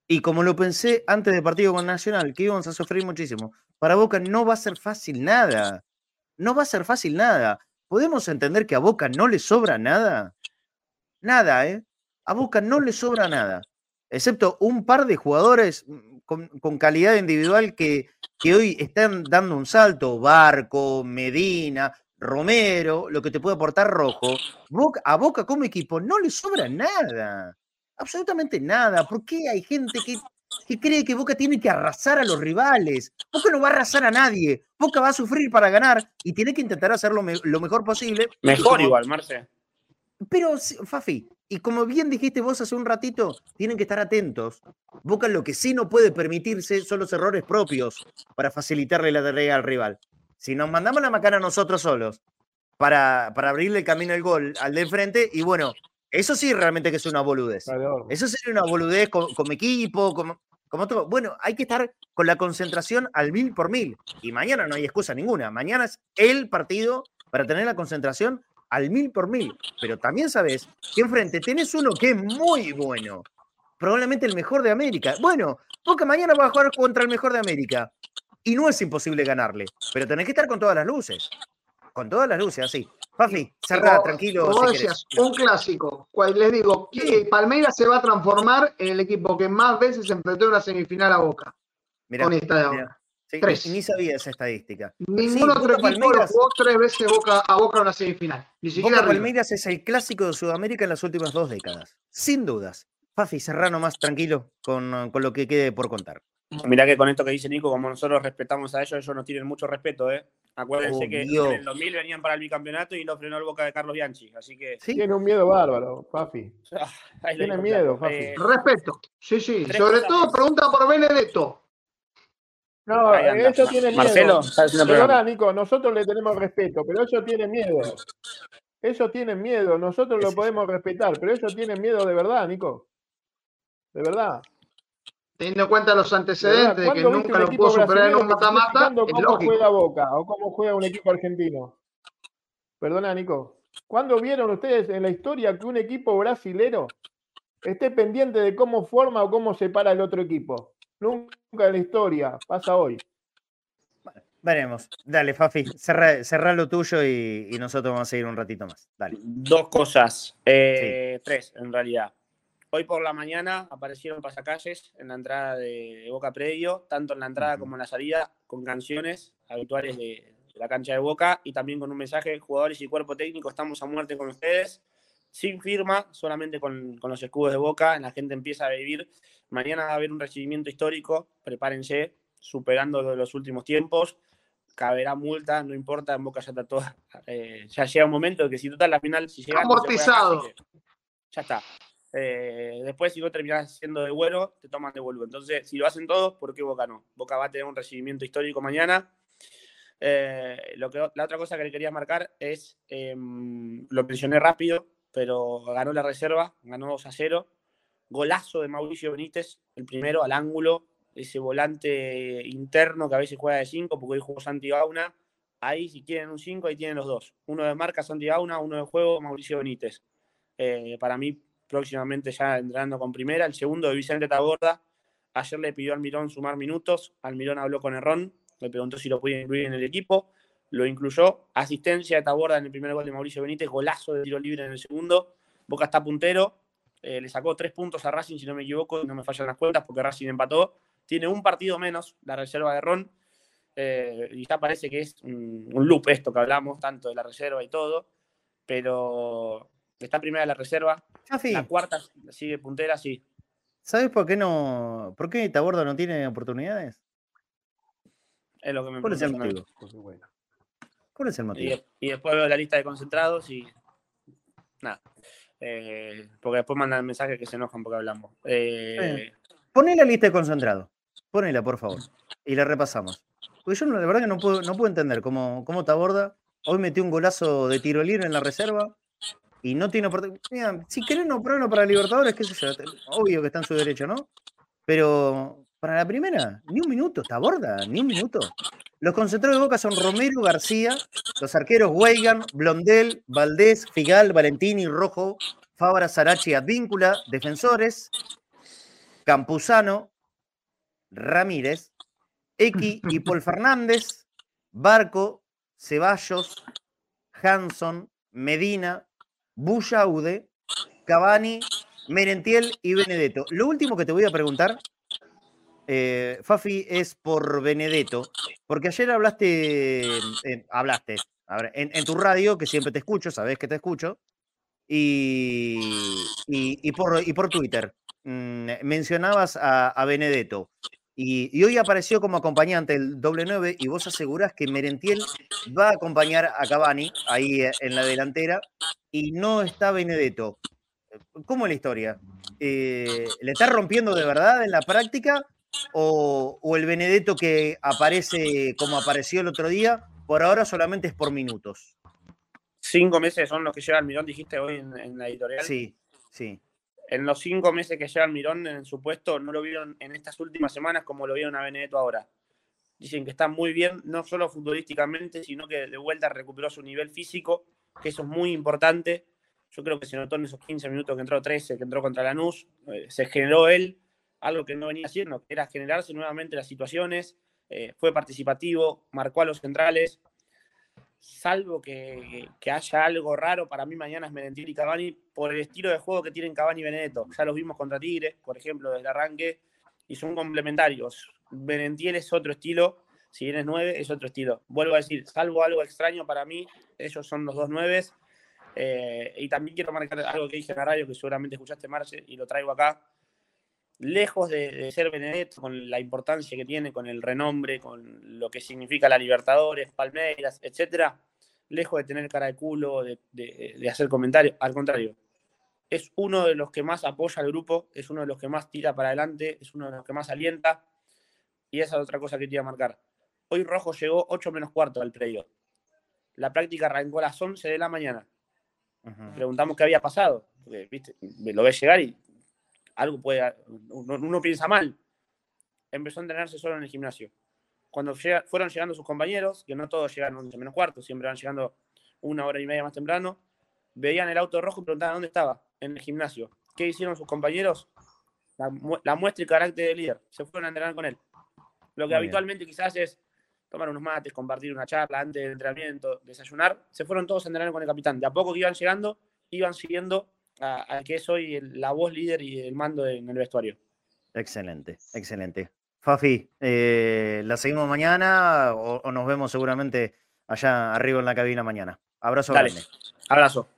Y como lo pensé antes del partido con Nacional, que íbamos a sufrir muchísimo. Para Boca no va a ser fácil nada. No va a ser fácil nada. ¿Podemos entender que a Boca no le sobra nada? Nada, ¿eh? A Boca no le sobra nada. Excepto un par de jugadores mm, con, calidad individual que, que hoy están dando un salto, Barco, Medina, Romero, lo que te puede aportar Rojo, Boca- a Boca como equipo no le sobra nada, absolutamente nada. ¿Por qué hay gente que, que cree que Boca tiene que arrasar a los rivales? Boca no va a arrasar a nadie, Boca va a sufrir para ganar y tiene que intentar hacerlo me- lo mejor posible. Mejor como- igual, Marce. pero, Fafi, y como bien dijiste vos hace un ratito, tienen que estar atentos. Boca lo que sí no puede permitirse son los errores propios para facilitarle la tarea al rival. Si nos mandamos la macana nosotros solos para, para abrirle el camino al gol al de frente, y bueno, eso sí realmente que es una boludez. Eso sería una boludez como, como equipo, como, como todo. Bueno, hay que estar con la concentración al mil por mil. Y mañana no hay excusa ninguna. Mañana es el partido para tener la concentración al mil por mil. Pero también sabes que enfrente tenés uno que es muy bueno. Probablemente el mejor de América. Bueno, Boca mañana va a jugar contra el mejor de América. Y no es imposible ganarle. Pero tenés que estar con todas las luces. Con todas las luces, así. Fafi, cerrá, tranquilo. Como si decías, un clásico. Cual- Les digo, que Palmeiras se va a transformar en el equipo que más veces enfrentó en una semifinal a Boca. Mirá, con esta de ahora. Sí, Tres. Ni sabía esa estadística. Ningún Sí, otro Boca equipo lo jugó tres veces Boca, a Boca en una semifinal. Ni siquiera Boca. Palmeiras es el clásico de Sudamérica en las últimas dos décadas. Sin dudas. Fafi, cerrá nomás tranquilo con, con lo que quede por contar. Mirá que con esto que dice Nico, como nosotros respetamos a ellos, ellos nos tienen mucho respeto, ¿eh? Acuérdense que Obvio. en el 2000 venían para el bicampeonato y lo frenó el Boca de Carlos Bianchi. Así que ¿Sí? Tiene un miedo bárbaro, Fafi. lo Tiene miedo. Fafi. Eh, Respeto. Sí, sí. Sobre todo más. pregunta por Benedetto. No, ellos tienen miedo. Marcelo. Nico, nosotros le tenemos respeto, pero ellos tienen miedo. Ellos tienen miedo, nosotros lo podemos respetar, pero ellos tienen miedo de verdad, Nico. De verdad. Teniendo en cuenta los verdad. antecedentes de que ¿Cuándo viste nunca un lo equipo pudo superar en un mata-mata, es cómo lógico. juega Boca o cómo juega un equipo argentino? Perdona, Nico. ¿Cuándo vieron ustedes en la historia que un equipo brasilero esté pendiente de cómo forma o cómo se para el otro equipo? Nunca en la historia, pasa hoy. Veremos. Dale, Fafi, cerrá lo tuyo y, y nosotros vamos a seguir un ratito más. Dale. Dos cosas, eh, tres en realidad. Hoy por la mañana aparecieron pasacalles en la entrada de, Boca Predio, tanto en la entrada como en la salida, con canciones habituales de, la cancha de Boca y también con un mensaje, jugadores y cuerpo técnico, estamos a muerte con ustedes, sin firma, solamente con, con los escudos de Boca, la gente empieza a vivir. Mañana va a haber un recibimiento histórico, prepárense, superando lo de los últimos tiempos caberá multa, no importa, en Boca ya está todo. eh, ya llega un momento que si tú estás en la final, si llegas, no Amortizado. que ya está. Eh, después, si vos terminás siendo de vuelo, te toman de vuelo. Entonces, si lo hacen todos, ¿por qué Boca no? Boca va a tener un recibimiento histórico mañana. Eh, lo que, la otra cosa que le quería marcar es, eh, lo mencioné rápido, pero ganó la reserva, ganó 2 a 0. Golazo de Mauricio Benítez, el primero al ángulo, ese volante interno que a veces juega de 5, porque hoy jugó Santi Gauna. Ahí, si quieren un 5, ahí tienen los dos. Uno de marca, Santi Gauna, uno de juego, Mauricio Benítez. Eh, para mí, próximamente ya entrando con primera. El segundo de Vicente Taborda. Ayer le pidió al Mirón sumar minutos. Almirón habló con Errón, le preguntó si lo podía incluir en el equipo. Lo incluyó. Asistencia de Taborda en el primer gol de Mauricio Benítez. Golazo de tiro libre en el segundo. Boca está puntero. Eh, le sacó tres puntos a Racing, si no me equivoco, no me fallan las cuentas, porque Racing empató. Tiene un partido menos la reserva de Ron. eh, y ya parece que es un loop esto que hablamos, tanto de la reserva y todo, pero está primera la reserva, Chafi, la cuarta sigue puntera, sí. ¿sabes por qué no? ¿Por qué Taborda no tiene oportunidades? Es lo que me ¿Cuál es el motivo? Bueno. ¿Cuál es el motivo? y después veo la lista de concentrados y nada. Eh, porque después mandan mensajes que se enojan porque hablamos. Eh, Poné la lista de concentrado. Ponela, por favor. Y la repasamos. Porque yo la verdad que no puedo, no puedo entender cómo, cómo Taborda hoy metió un golazo de tiro libre en la reserva y no tiene oportunidad. Si querés no ponerlo para Libertadores, qué sé yo. Obvio que está en su derecho, ¿no? Pero para la primera, ni un minuto, Taborda, ni un minuto. Los concentrados de Boca son Romero, García, los arqueros Weigan, Blondel, Valdés, Figal, Valentini, Rojo, Fabra, Sarachi, Advíncula, defensores, Campuzano, Ramírez, X y Paul Fernández, Barco, Ceballos, Hanson, Medina, Bullaude, Cavani, Merentiel y Benedetto. Lo último que te voy a preguntar, eh, Fafi, es por Benedetto, porque ayer hablaste, eh, hablaste en, tu radio, que siempre te escucho, sabes que te escucho, y, y- por, y por Twitter mm, mencionabas a Benedetto. Y, y hoy apareció como acompañante el doble 9 y vos asegurás que Merentiel va a acompañar a Cavani ahí eh, en la delantera y no está Benedetto. ¿Cómo es la historia? Eh, ¿Le está rompiendo de verdad en la práctica o, o el Benedetto que aparece como apareció el otro día, por ahora solamente es por minutos? cinco meses son los que lleva Almirón, dijiste hoy en, en la editorial. Sí, sí. En los cinco meses que lleva Almirón en su puesto, no lo vieron en estas últimas semanas como lo vieron a Benedetto ahora. Dicen que está muy bien, no solo futbolísticamente, sino que de vuelta recuperó su nivel físico, que eso es muy importante. Yo creo que se notó en esos 15 minutos que entró 13, que entró contra Lanús, eh, se generó él, algo que no venía haciendo, que era generarse nuevamente las situaciones, eh, fue participativo, marcó a los centrales, salvo que, que haya algo raro, para mí mañana es Merentiel y Cavani por el estilo de juego que tienen Cavani y Benedetto. Ya los vimos contra Tigres, por ejemplo, desde arranque, y son complementarios. Benentiel es otro estilo, si bien es 9, es otro estilo. Vuelvo a decir, salvo algo extraño para mí, ellos son los dos 9. y también quiero marcar algo que dije en la radio, que seguramente escuchaste, Marce, y lo traigo acá. Lejos de, de ser Benedetto, con la importancia que tiene, con el renombre, con lo que significa la Libertadores, Palmeiras, etcétera, lejos de tener cara de culo, de, de- de hacer comentarios, al contrario, es uno de los que más apoya al grupo, es uno de los que más tira para adelante, es uno de los que más alienta, y esa es otra cosa que te iba a marcar. Hoy Rojo llegó 8 menos cuarto al predio. La práctica arrancó a las 11 de la mañana. Preguntamos qué había pasado, porque ¿viste? lo ves llegar y algo puede, uno, uno piensa mal. Empezó a entrenarse solo en el gimnasio. Cuando llega- fueron llegando sus compañeros, que no todos llegan 11 menos cuarto, siempre van llegando una hora y media más temprano, veían el auto rojo y preguntaban dónde estaba, en el gimnasio. ¿Qué hicieron sus compañeros? La, mu- la muestra y carácter de líder. Se fueron a entrenar con él. Lo que Muy bien. habitualmente quizás es tomar unos mates, compartir una charla antes del entrenamiento, desayunar. Se fueron todos a entrenar con el capitán. De a poco que iban llegando, iban siguiendo al que es hoy la voz líder y el mando en el vestuario. Excelente, excelente. Fafi, eh, ¿la seguimos mañana o, o nos vemos seguramente allá arriba en la cabina mañana? Abrazo Dale. grande. Abrazo.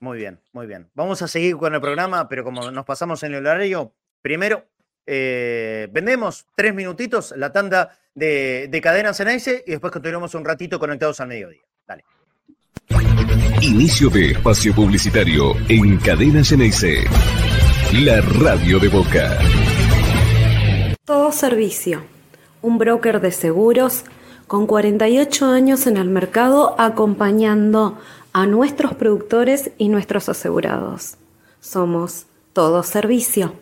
Muy bien, muy bien. Vamos a seguir con el programa, pero como nos pasamos en el horario, primero eh, vendemos tres minutitos la tanda de, de Cadena Ceneice y después continuamos un ratito conectados al mediodía. Dale. Inicio de espacio publicitario en Cadena Ceneice. La radio de Boca. Todo Servicio, un broker de seguros con 48 años en el mercado acompañando a nuestros productores y nuestros asegurados. Somos Todo Servicio,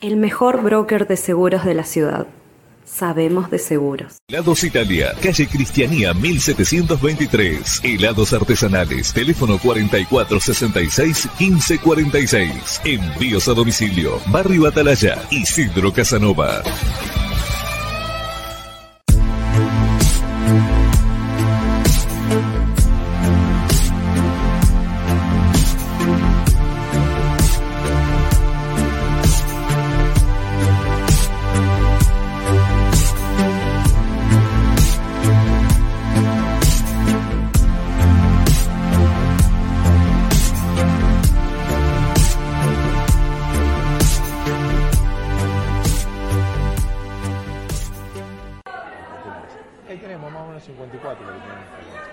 el mejor broker de seguros de la ciudad. Sabemos de seguros. Helados Italia, calle Cristianía 1723. Helados artesanales, teléfono 4466 1546. Envíos a domicilio, Barrio Atalaya, Isidro Casanova.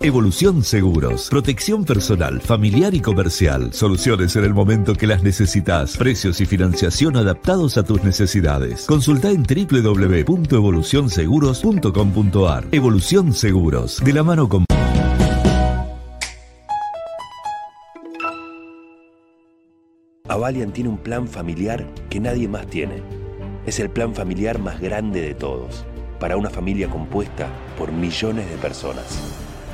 Evolución Seguros. Protección personal, familiar y comercial. Soluciones en el momento que las necesitas. Precios y financiación adaptados a tus necesidades. Consulta en www.evolucionseguros.com.ar. Evolución Seguros. De la mano con... Avalian tiene un plan familiar que nadie más tiene. Es el plan familiar más grande de todos, para una familia compuesta por millones de personas.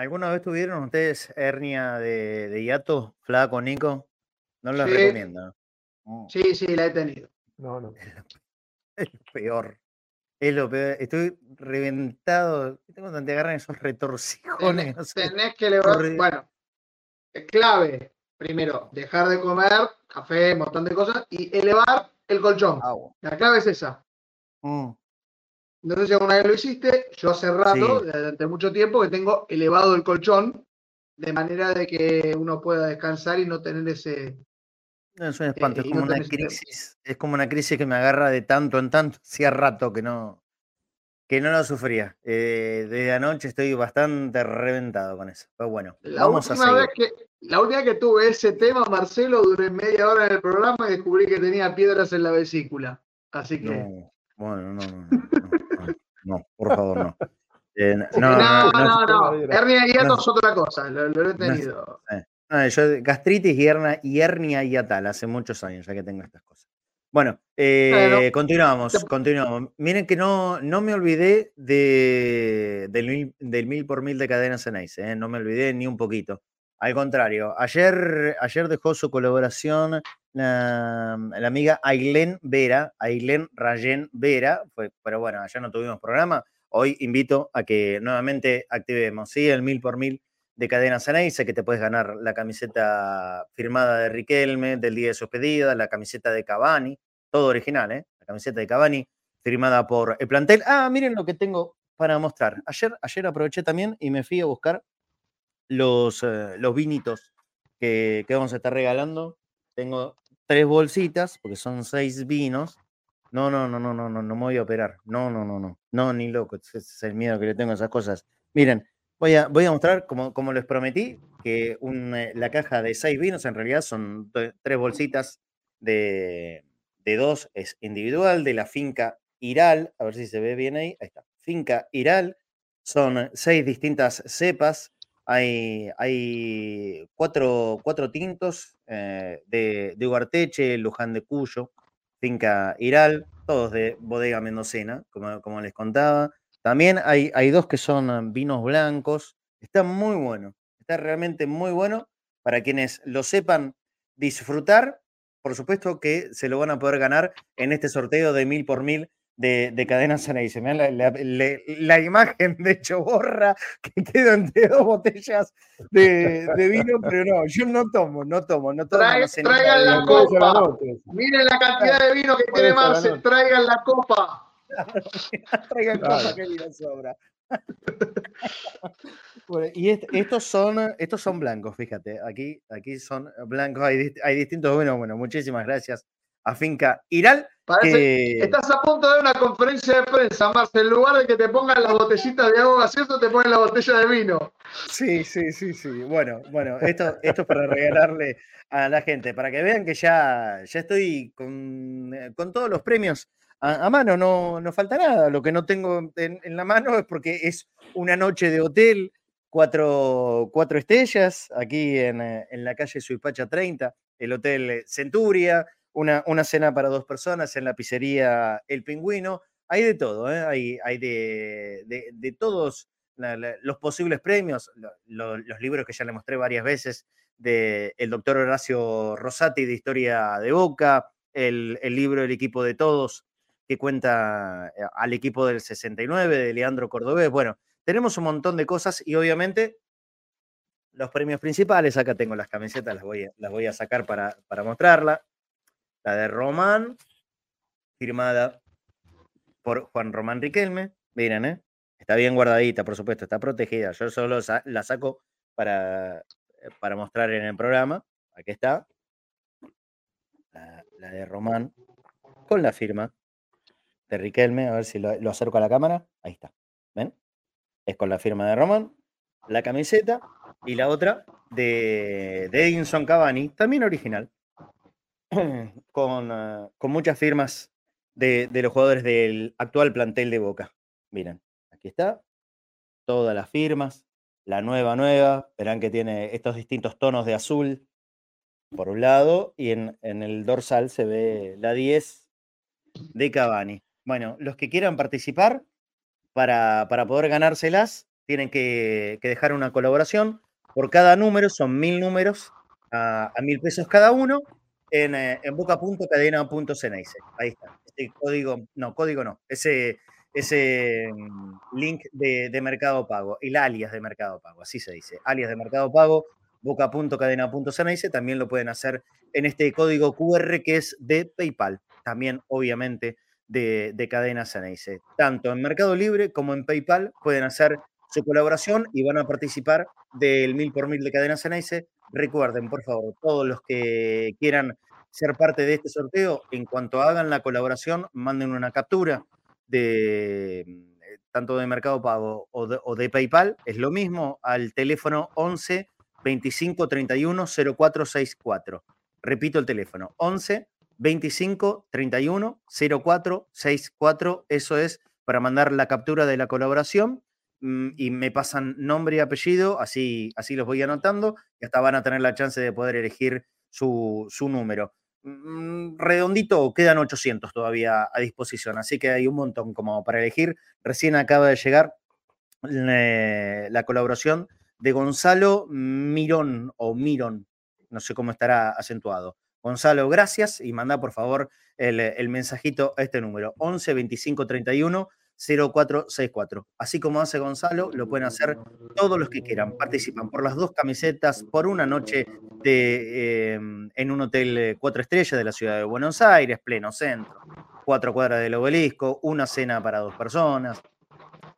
¿Alguna vez tuvieron ustedes hernia de, de hiato, flaco, Nico? No lo Sí. recomiendo. Mm, Sí, sí, la he tenido. No, no. Es lo peor. Es lo peor. Estoy reventado. ¿Viste cuando te agarran esos retorcijones? Tenés, No sé. tenés que elevar. Bueno, es clave. Primero, dejar de comer café, un montón de cosas, y elevar el colchón. Agua. La clave es esa. Mm, No sé si alguna vez lo hiciste, yo hace rato, Sí. durante mucho tiempo, que tengo elevado el colchón, de manera de que uno pueda descansar y no tener ese. no, es un espanto. Eh, es y como no una crisis. Es como una crisis que me agarra de tanto en tanto. Hacía rato que no, que no lo sufría. Eh, desde anoche estoy bastante reventado con eso. Pero bueno, La vamos a última vez seguir. que. La última vez que tuve ese tema, Marcelo, duré media hora en el programa y descubrí que tenía piedras en la vesícula. Así que. No, bueno, no, no, no, no, por favor, no. Eh, no, no, no, no, no, no, Hernia de hiato no. es otra cosa, lo, lo he es- tenido. no, yo gastritis y hernia, y hernia hiatal hace muchos años ya que tengo estas cosas. Bueno, eh, continuamos, continuamos. Miren que no, no me olvidé de, del, mil, del mil por mil de cadena Ceneice, eh, no me olvidé ni un poquito. Al contrario, ayer, ayer dejó su colaboración la, la amiga Ailén Vera, Ailén Rayen Vera, fue, pero bueno, ayer no tuvimos programa. Hoy invito a que nuevamente activemos. El mil por mil de Cadena Ceneice, que te puedes ganar la camiseta firmada de Riquelme del día de su despedida, la camiseta de Cavani, todo original, ¿eh? La camiseta de Cavani firmada por el plantel. Ah, miren lo que tengo para mostrar. Ayer, ayer aproveché también y me fui a buscar los, eh, los vinitos que, que vamos a estar regalando. Tengo tres bolsitas, porque son seis vinos. No, no, no, no, no, no, no me voy a operar. No, no, no, no. No, ni loco. Es el miedo que le tengo a esas cosas. Miren, voy a, voy a mostrar, como, como les prometí, que eh, la caja de seis vinos en realidad son tre- tres bolsitas de, de dos, es individual, de la finca Iral. A ver si se ve bien ahí. Ahí está. Finca Iral. Son seis distintas cepas. Hay, cuatro, tintos eh, de, de Ugarteche, Luján de Cuyo, Finca Iral, todos de bodega mendocena, como, les contaba. También hay, hay dos que son vinos blancos. Está muy bueno, está realmente muy bueno para quienes lo sepan disfrutar. Por supuesto que se lo van a poder ganar en este sorteo de mil por mil de, de Cadena Ceneice. Mirá La, la- la- la imagen de Choborra que queda entre dos botellas de, de vino, pero no, yo no tomo, no tomo, no tomo. Trae- no sé nada traigan la copa. Miren la cantidad de vino que tiene Marcel, traigan la copa. Traigan Claro. cosas que vino sobra. Bueno, y est- estos son, estos son blancos, fíjate. Aquí, aquí son blancos. Hay, hay distintos. Bueno, bueno, muchísimas gracias a Finca Iral. Parece Que, Estás a punto de una conferencia de prensa, Marcel. En lugar de que te pongan las botellitas de agua gaseosa, te ponen la botella de vino. Sí, sí, sí, sí. Bueno, bueno, esto, esto es para regalarle a la gente, para que vean que ya, ya estoy con, eh, con todos los premios a, mano, no, no falta nada. Lo que no tengo en, la mano es porque es una noche de hotel, cuatro, cuatro estrellas, aquí en, eh, en la calle Suipacha 30, el Hotel Centuria, una, una cena para dos personas en la pizzería El Pingüino. Hay de todo, ¿eh? hay, hay de, de, todos los posibles premios, los libros que ya le mostré varias veces del el doctor Horacio Rosati de Historia de Boca, el, el, libro El equipo de todos, que cuenta eh, al equipo del 69 de Leandro Cordobés. Bueno, tenemos un montón de cosas y obviamente los premios principales, acá tengo las camisetas, las voy a, las voy a sacar para, para mostrarla. La de Román, firmada por Juan Román Riquelme. Miren, ¿eh? Está bien guardadita, por supuesto, está protegida. Yo solo la saco para, eh, para mostrar en el programa. Aquí está. La, de Román con la firma de Riquelme. A ver si lo, acerco a la cámara. Ahí está. ¿Ven? Es con la firma de Román. La camiseta y la otra de, de Edinson Cavani, también original. con, ah, con muchas firmas de, de, los jugadores del actual plantel de Boca. Miren, aquí está. Todas las firmas. La nueva, nueva. Verán que tiene estos distintos tonos de azul por un lado. Y en, en el dorsal se ve la 10 de Cavani. Bueno, los que quieran participar para, para poder ganárselas, tienen que, que, dejar una colaboración. Por cada número, son mil números a, a mil pesos cada uno en, eh, en. Ahí está. Ese código, no, código no. Ese, ese mm, link de, de, Mercado Pago, el alias de Mercado Pago, así se dice. Alias de Mercado Pago, boca.cadena.ceneice. También lo pueden hacer en este código QR que es de PayPal. También, obviamente, de, de Cadena Ceneice. Tanto en Mercado Libre como en PayPal pueden hacer su colaboración y van a participar del mil por mil de Cadena Ceneice Recuerden, por favor, todos los que quieran ser parte de este sorteo, en cuanto hagan la colaboración, manden una captura de eh, tanto de Mercado Pago o de, PayPal, es lo mismo, al teléfono 11 25 31 0464. Repito el teléfono, 11 25 31 0464. Eso es para mandar la captura de la colaboración y me pasan nombre y apellido, así, así los voy anotando y hasta van a tener la chance de poder elegir su, su número. Mm, redondito, quedan 800 todavía a disposición, así que hay un montón como para elegir. Recién acaba de llegar la colaboración de Gonzalo Mirón o Mirón, no sé cómo estará acentuado. Gonzalo, gracias y manda por favor el, el mensajito a este número, 11 25 31 0464. Así como hace Gonzalo, lo pueden hacer todos los que quieran. Participan por las dos camisetas, por una noche de, em, en un hotel eh, cuatro estrellas de la ciudad de Buenos Aires, pleno centro, cuatro cuadras del obelisco, una cena para dos personas,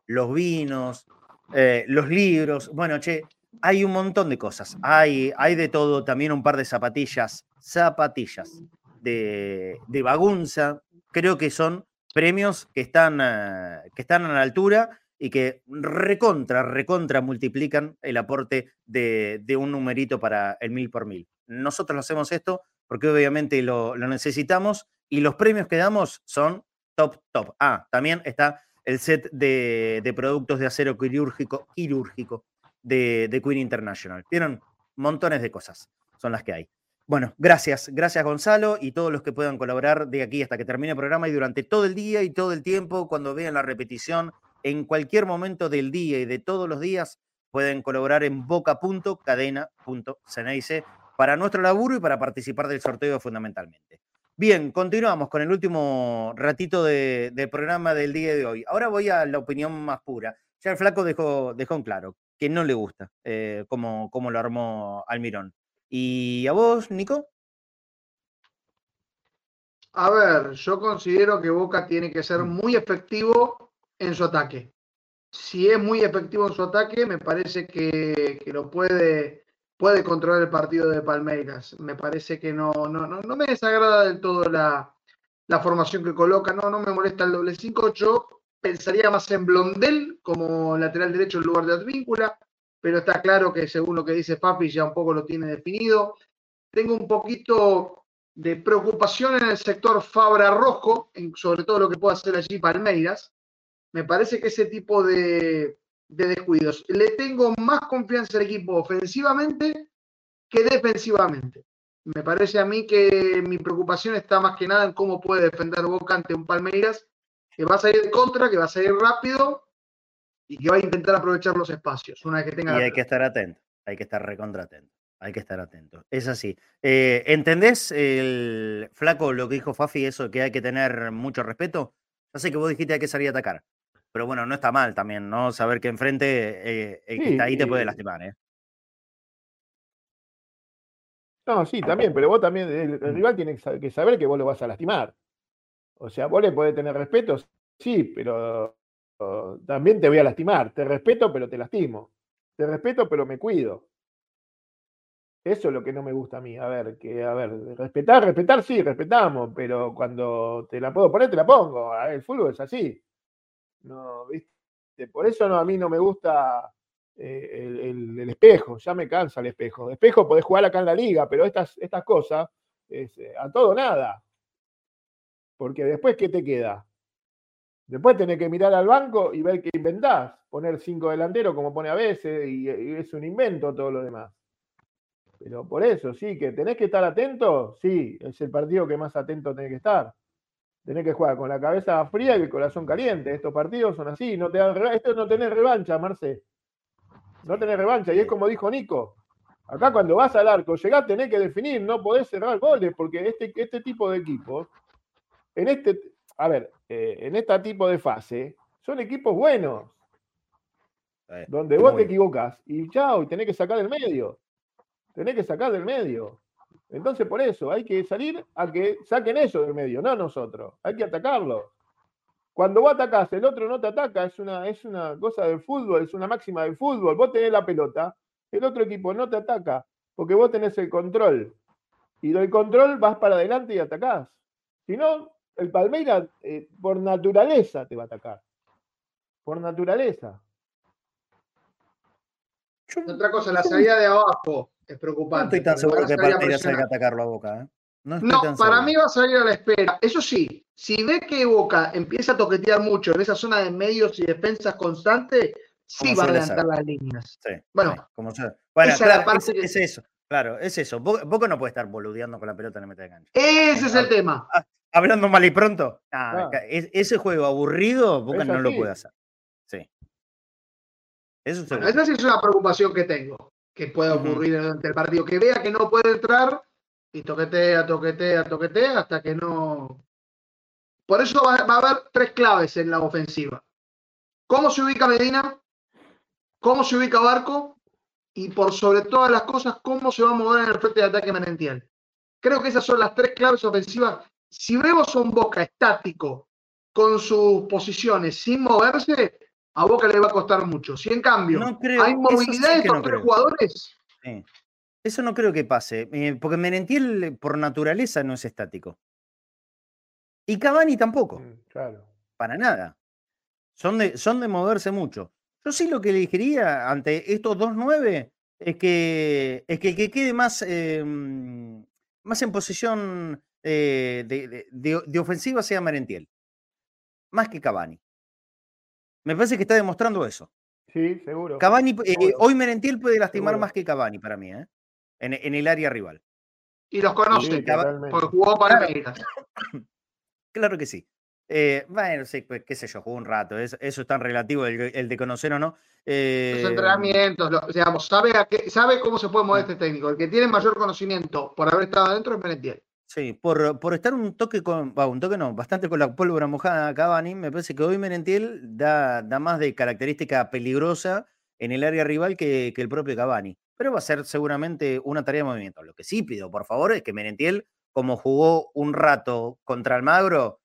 los vinos, eh, los libros. Bueno, che, hay un montón de cosas. Hay, hay de todo, también un par de zapatillas, zapatillas de, de bagunza. Creo que son premios que están, eh, que están a la altura y que recontra, recontra multiplican el aporte de, un numerito para el mil por mil. Nosotros hacemos esto porque obviamente lo, necesitamos y los premios que damos son top, top. Ah, también está el set de, productos de acero quirúrgico, quirúrgico de, de Queen International. Vieron montones de cosas, son las que hay. Bueno, gracias, gracias Gonzalo y todos los que puedan colaborar de aquí hasta que termine el programa y durante todo el día y todo el tiempo, cuando vean la repetición, en cualquier momento del día y de todos los días, pueden colaborar en boca.cadena.ceneice para nuestro laburo y para participar del sorteo fundamentalmente. Bien, continuamos con el último ratito del programa del día de hoy. Ahora voy a la opinión más pura. Ya el flaco dejó, dejó en claro que no le gusta eh, cómo, cómo lo armó Almirón. ¿Y a vos, Nico? A ver, yo considero que Boca tiene que ser mm. muy efectivo en su ataque. Si es muy efectivo en su ataque, me parece que, lo puede, puede controlar el partido de Palmeiras. Me parece que no, no, no, me desagrada del todo la, formación que coloca, no, no me molesta el doble 5. Yo pensaría más en Blondel como lateral derecho en lugar de Advíncula pero está claro que según lo que dice Papi ya un poco lo tiene definido. Tengo un poquito de preocupación en el sector Fabra Rojo, sobre todo lo que puede hacer allí Palmeiras. Me parece que ese tipo de, de descuidos. Le tengo más confianza al equipo ofensivamente que defensivamente. Me parece a mí que mi preocupación está más que nada en cómo puede defender Boca ante un Palmeiras que va a salir contra, que va a salir rápido y que va a intentar aprovechar los espacios una vez que tenga Y la hay que estar atento, hay que estar recontra atento, hay que estar atento. Es así. Eh, ¿Entendés, el flaco, lo que dijo Fafi, eso que hay que tener mucho respeto? Ya sé que vos dijiste hay que salir a atacar, pero bueno, no está mal también, ¿no? Saber que enfrente eh, el que Sí, está ahí te puede y- lastimar, ¿eh? No, sí, también, pero vos también, el, el Mm. rival tiene que saber, que saber que vos lo vas a lastimar. O sea, vos le podés tener respeto, sí, pero también te voy a lastimar. Te respeto, pero te lastimo. Te respeto, pero me cuido. Eso es lo que no me gusta a mí. A ver, que, a ver, respetar, respetar, sí, respetamos, pero cuando te la puedo poner, te la pongo. A ver, el fútbol es así. No. Por eso no, a mí no me gusta eh, el, el- el espejo, ya me cansa el espejo. Espejo podés jugar acá en la liga, pero estas, estas cosas, es, eh, a todo nada. Porque después, ¿qué te queda? Después tenés que mirar al banco y ver qué inventás. Poner cinco delanteros como pone a veces y, y es un invento todo lo demás. Pero por eso, sí, que tenés que estar atento, sí, es el partido que más atento tenés que estar. Tenés que jugar con la cabeza fría y el corazón caliente. Estos partidos son así, no te dan esto no tenés revancha, Marce. No tenés revancha. Y es como dijo Nico. Acá cuando vas al arco, llegás, tenés que definir, no podés cerrar goles, porque este, este tipo de equipos, en este, a ver, eh, en este tipo de fase, son equipos buenos, Eh, donde vos te equivocas y chao, y tenés que sacar del medio. Tenés que sacar del medio. Entonces, por eso, hay que salir a que saquen ellos del medio, no nosotros. Hay que atacarlo. Cuando vos atacás, el otro no te ataca, es una, es una cosa del fútbol, es una máxima del fútbol. Vos tenés la pelota, el otro equipo no te ataca, porque vos tenés el control. Y del control vas para adelante y atacás. Si no, el Palmeiras, eh, por naturaleza, te va a atacar. Por naturaleza. Otra cosa, la salida de abajo es No preocupante. estoy tan seguro que Palmeiras salga a atacarlo a Boca, ¿eh? No, estoy No, tan para seguro. mí va a salir a la espera. Eso sí, si ve que Boca empieza a toquetear mucho en esa zona de medios y defensas constante, sí Como va a adelantar ser. las líneas. Sí, Bueno, sí, como sea. Bueno, esa es la claro, parte es, que- es eso. Claro, es eso. Bo- Boca no puede estar boludeando con la pelota en la meta de cancha. Ese es el tema. Hablando mal y pronto, ah, es- ese juego aburrido, Boca no lo puede hacer. Sí. Eso Bueno, esa sí es una preocupación que tengo, que pueda ocurrir durante el partido. Que vea que no puede entrar y toquetea, toquetea, toquetea hasta que no. Por eso va, va a haber tres claves en la ofensiva. ¿Cómo se ubica Medina? ¿Cómo se ubica Barco? Y por sobre todas las cosas, ¿cómo se va a mover en el frente de ataque Manential? Creo que esas son las tres claves ofensivas. Si vemos a un Boca estático con sus posiciones sin moverse, a Boca le va a costar mucho. Si en cambio No creo, hay movilidad sí de no tres creo. jugadores, Sí. Eso no creo que pase, eh, porque Merentiel eh, por naturaleza no es estático. Y Cavani tampoco, Mm, Claro. para nada. Son de, son de moverse mucho. Yo sí lo que elegiría ante estos dos nueve es que, es que el que quede más, eh, mm, más en posición eh, de, de- de- de ofensiva sea Merentiel. Más que Cavani. Me parece que está demostrando eso. Sí, seguro. Cavani, eh, Seguro. hoy Merentiel puede lastimar Seguro. más que Cavani para mí, ¿eh? en, en el área rival. y los conoce, Sí, porque jugó Palmeiras. Claro que sí. Eh, bueno, sí, pues, qué sé yo, jugó un rato. es- eso es tan relativo, el, el de conocer o no. Los Eh, entrenamientos, lo- digamos, sabe, a qué- sabe cómo se puede mover este técnico. El que tiene mayor conocimiento por haber estado adentro es Merentiel. Sí, por, por estar un toque con, un toque no, bastante con la pólvora mojada a Cavani, me parece que hoy Merentiel da, da más de característica peligrosa en el área rival que, que el propio Cavani. Pero va a ser seguramente una tarea de movimiento. Lo que sí pido, por favor, es que Merentiel, como jugó un rato contra Almagro,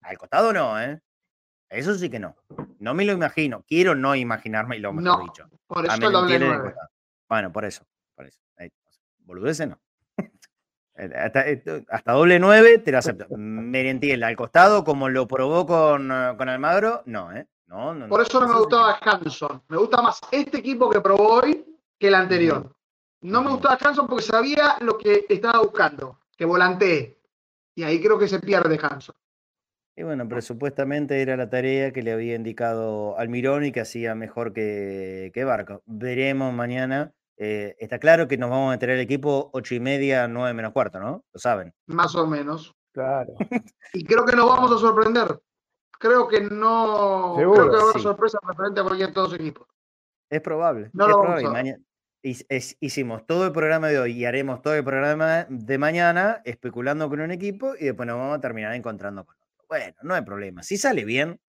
al costado no, ¿eh? Eso sí que no. No me lo imagino. Quiero no imaginarme, lo mejor No, dicho. por eso costado. Bueno, por eso. Por eso. Ahí, no. Eh, Hasta, eh, hasta doble nueve te lo acepto. Merentiel al costado, como lo probó con, eh, con Almagro, no, ¿eh? No, no, Por eso no me gustaba Hanson. Me gusta más este equipo que probó hoy que el anterior. No me gustaba Hanson porque sabía lo que estaba buscando. que volantee. Y ahí creo que se pierde Hanson. Y bueno, pero supuestamente era la tarea que le había indicado Almirón y que hacía mejor que, que Barco. Veremos mañana. Eh, está claro que nos vamos a meter el equipo ocho y media, nueve menos cuarto, ¿no? Lo saben. Más o menos. Claro. Y creo que nos vamos a sorprender. Creo que no. Seguro, creo que va a haber sí. sorpresa referente a cualquier de todos los equipos. Es probable. No es lo vamos probable. a hicimos todo el programa de hoy y haremos todo el programa de mañana especulando con un equipo y después nos vamos a terminar encontrando con otro. Bueno, no hay problema. Si sale bien,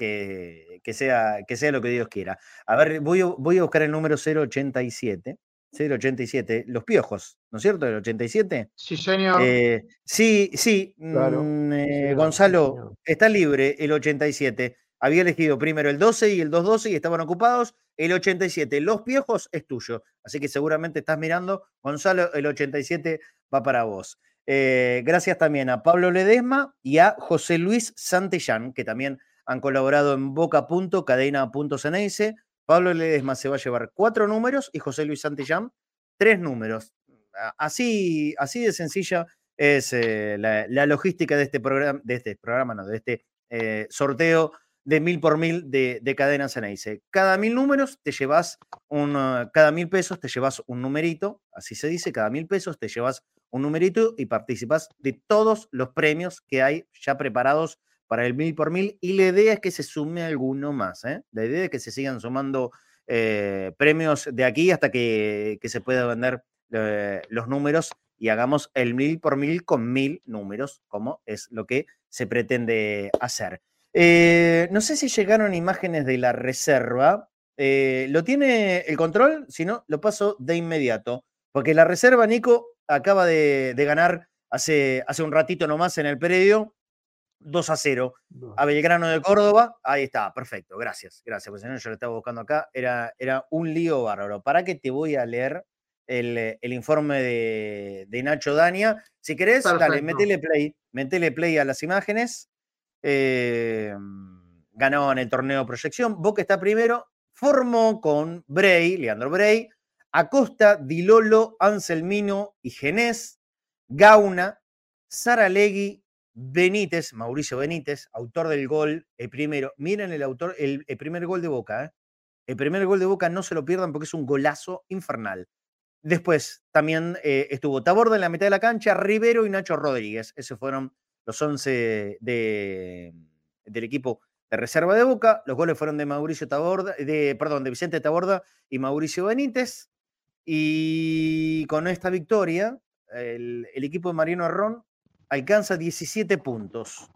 que, que sea, que sea lo que Dios quiera. A ver, voy a, voy a buscar el número 087. 087, los piojos, ¿no es cierto? El 87. Sí, señor. Eh, sí, sí, Claro, mm, sí, eh, sí, Gonzalo, señor. está libre el 87. Había elegido primero el 12 y el 212 y estaban ocupados. El 87, los piojos es tuyo. Así que seguramente estás mirando. Gonzalo, el 87 va para vos. Eh, gracias también a Pablo Ledesma y a José Luis Santillán, que también han colaborado en boca.cadena.ceneice. Pablo Ledesma se va a llevar cuatro números y José Luis Santillán tres números. Así, así de sencilla es eh, la, logística de este programa, de este programa, no, de este eh, sorteo de mil por mil de, de cadena Ceneice. Cada mil números te llevas un, uh, cada mil pesos te llevas un numerito, así se dice, cada mil pesos te llevas un numerito y participas de todos los premios que hay ya preparados para el mil por mil y la idea es que se sume alguno más. ¿eh? La idea es que se sigan sumando eh, premios de aquí hasta que, se pueda vender eh, los números y hagamos el mil por mil con mil números, como es lo que se pretende hacer. No sé si llegaron imágenes de la reserva. ¿Lo tiene el control? Si no, lo paso de inmediato. Porque la reserva, Nico, acaba de, de ganar hace, hace un ratito nomás en el predio 2 a 0 a Belgrano de Córdoba. Ahí está, perfecto, gracias, gracias. Si no, yo lo estaba buscando acá. Era, era un lío bárbaro. ¿Para qué te voy a leer el, eh, el informe de, de Nacho Dania? Si querés, dale, metele play, metele play a las imágenes. Eh, ganó en el torneo Proyección. Boca está primero. Formó con Bray, Leandro Bray, Acosta, Dilolo, Anselmino y Genés, Gauna, Saralegui, Benítez, Mauricio Benítez, autor del gol, el primero. Miren el autor, el, primer gol de Boca. ¿eh? El primer gol de Boca no se lo pierdan porque es un golazo infernal. Después también eh, estuvo Taborda en la mitad de la cancha, Rivero y Nacho Rodríguez. Esos fueron los 11 de, del equipo de reserva de Boca. Los goles fueron de Mauricio Taborda, de, perdón, de Vicente Taborda y Mauricio Benítez. Y con esta victoria, el, el equipo de Mariano Arrón alcanza 17 puntos.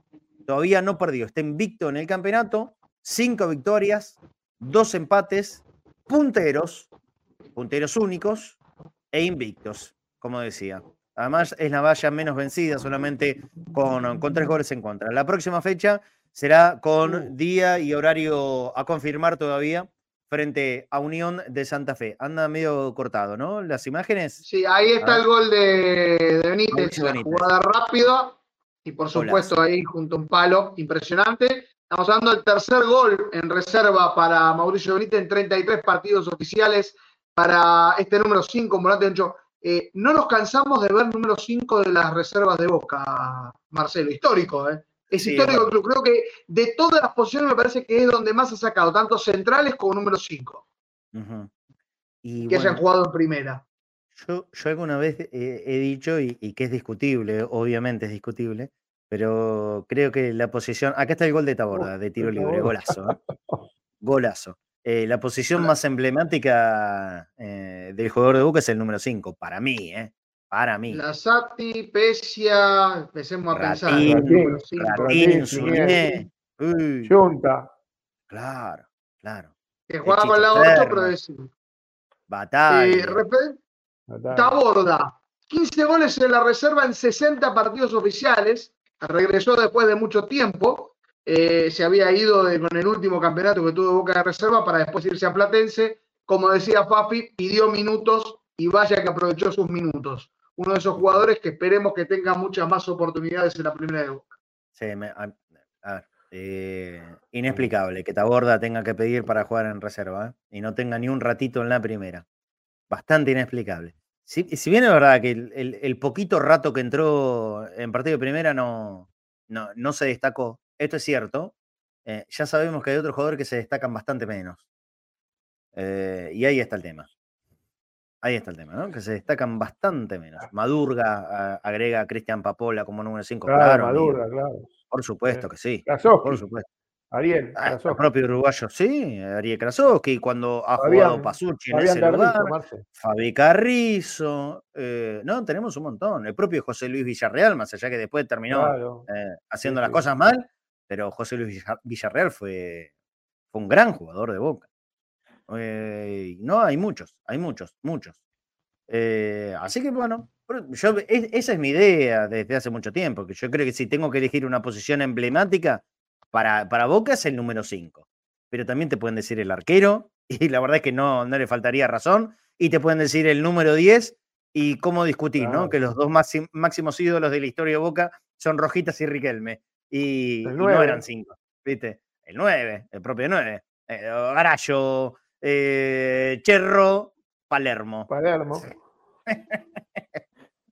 Todavía no perdió, está invicto en el campeonato, 5 victorias, 2 empates, punteros, punteros únicos e invictos, como decía. Además, es la valla menos vencida, solamente con, con tres goles en contra. La próxima fecha será con día y horario a confirmar todavía frente a Unión de Santa Fe. Anda medio cortado, ¿no? Las imágenes. Sí, ahí está el gol de, de Benítez, la jugada rápida y por supuesto ahí junto a un palo impresionante. Estamos hablando del tercer gol en reserva para Mauricio Benítez en 33 partidos oficiales para este número 5, volante ancho. Eh, no nos cansamos de ver número 5 de las reservas de Boca, Marcelo, histórico, ¿eh? Es Sí, histórico es el club. Creo que de todas las posiciones me parece que es donde más ha sacado, tanto centrales como número 5, Ujú. Y que hayan bueno, jugado en primera. Yo, yo alguna vez he, he dicho, y, y que es discutible, obviamente es discutible, pero creo que la posición. Acá está el gol de Taborda, de tiro libre, golazo. ¿eh? Golazo. Eh, la posición más emblemática eh, del jugador de Boca es el número 5, para mí, ¿eh? Para mí. Lazati, Pesia, empecemos a pensar. Ratín. Ratín. Uy, Junta. claro, claro. Que juega el con la Chito 8, Ferro. pero es. Batalla. Eh, repe- Taborda, 15 goles en la reserva en 60 partidos oficiales. Regresó después de mucho tiempo. Eh, se había ido de- con el último campeonato que tuvo Boca de reserva para después irse a Platense. Como decía Fafi, pidió minutos y vaya que aprovechó sus minutos. Uno de esos jugadores que esperemos que tenga muchas más oportunidades en la primera de. Sí, me- a, ver, eh, inexplicable que Taborda tenga que pedir para jugar en reserva ¿eh? y no tenga ni un ratito en la primera. Bastante inexplicable. Si, bien es verdad que el, poquito rato que entró en partido de primera no, no, no se destacó, esto es cierto, eh, ya sabemos que hay otros jugadores que se destacan bastante menos. Y ahí está el tema. Ahí está el tema, ¿no? Que se destacan bastante menos. Madurga a- agrega a Cristian Papola como número 5. Claro, Claro, Madurga, amigo, claro. por supuesto que sí. Krasowski, Por supuesto. Ariel, Ah, el propio uruguayo, sí, Ariel Krasowski, cuando ha Fabián- jugado Pasucci en Fabián ese lugar. Carrizo. Fabi Carrizo, eh, no, tenemos un montón. El propio José Luis Villarreal, más allá que después terminó Claro. eh, haciendo Sí, las sí. cosas mal, pero José Luis Villa- Villarreal fue, fue un gran jugador de Boca. Eh, no, hay muchos, hay muchos, muchos. Eh, así que bueno, pero yo, es- esa es mi idea desde hace mucho tiempo, que yo creo que si tengo que elegir una posición emblemática para, para Boca es el número 5. Pero también te pueden decir el arquero, y la verdad es que no, no le faltaría razón, y te pueden decir el número 10, y cómo discutir, ¿no? Que los dos máxim- máximos ídolos de la historia de Boca son Rojitas y Riquelme, y, no eran 5, ¿viste? El 9, el propio 9. Eh, Garallo, eh, Cherro, Palermo. Palermo.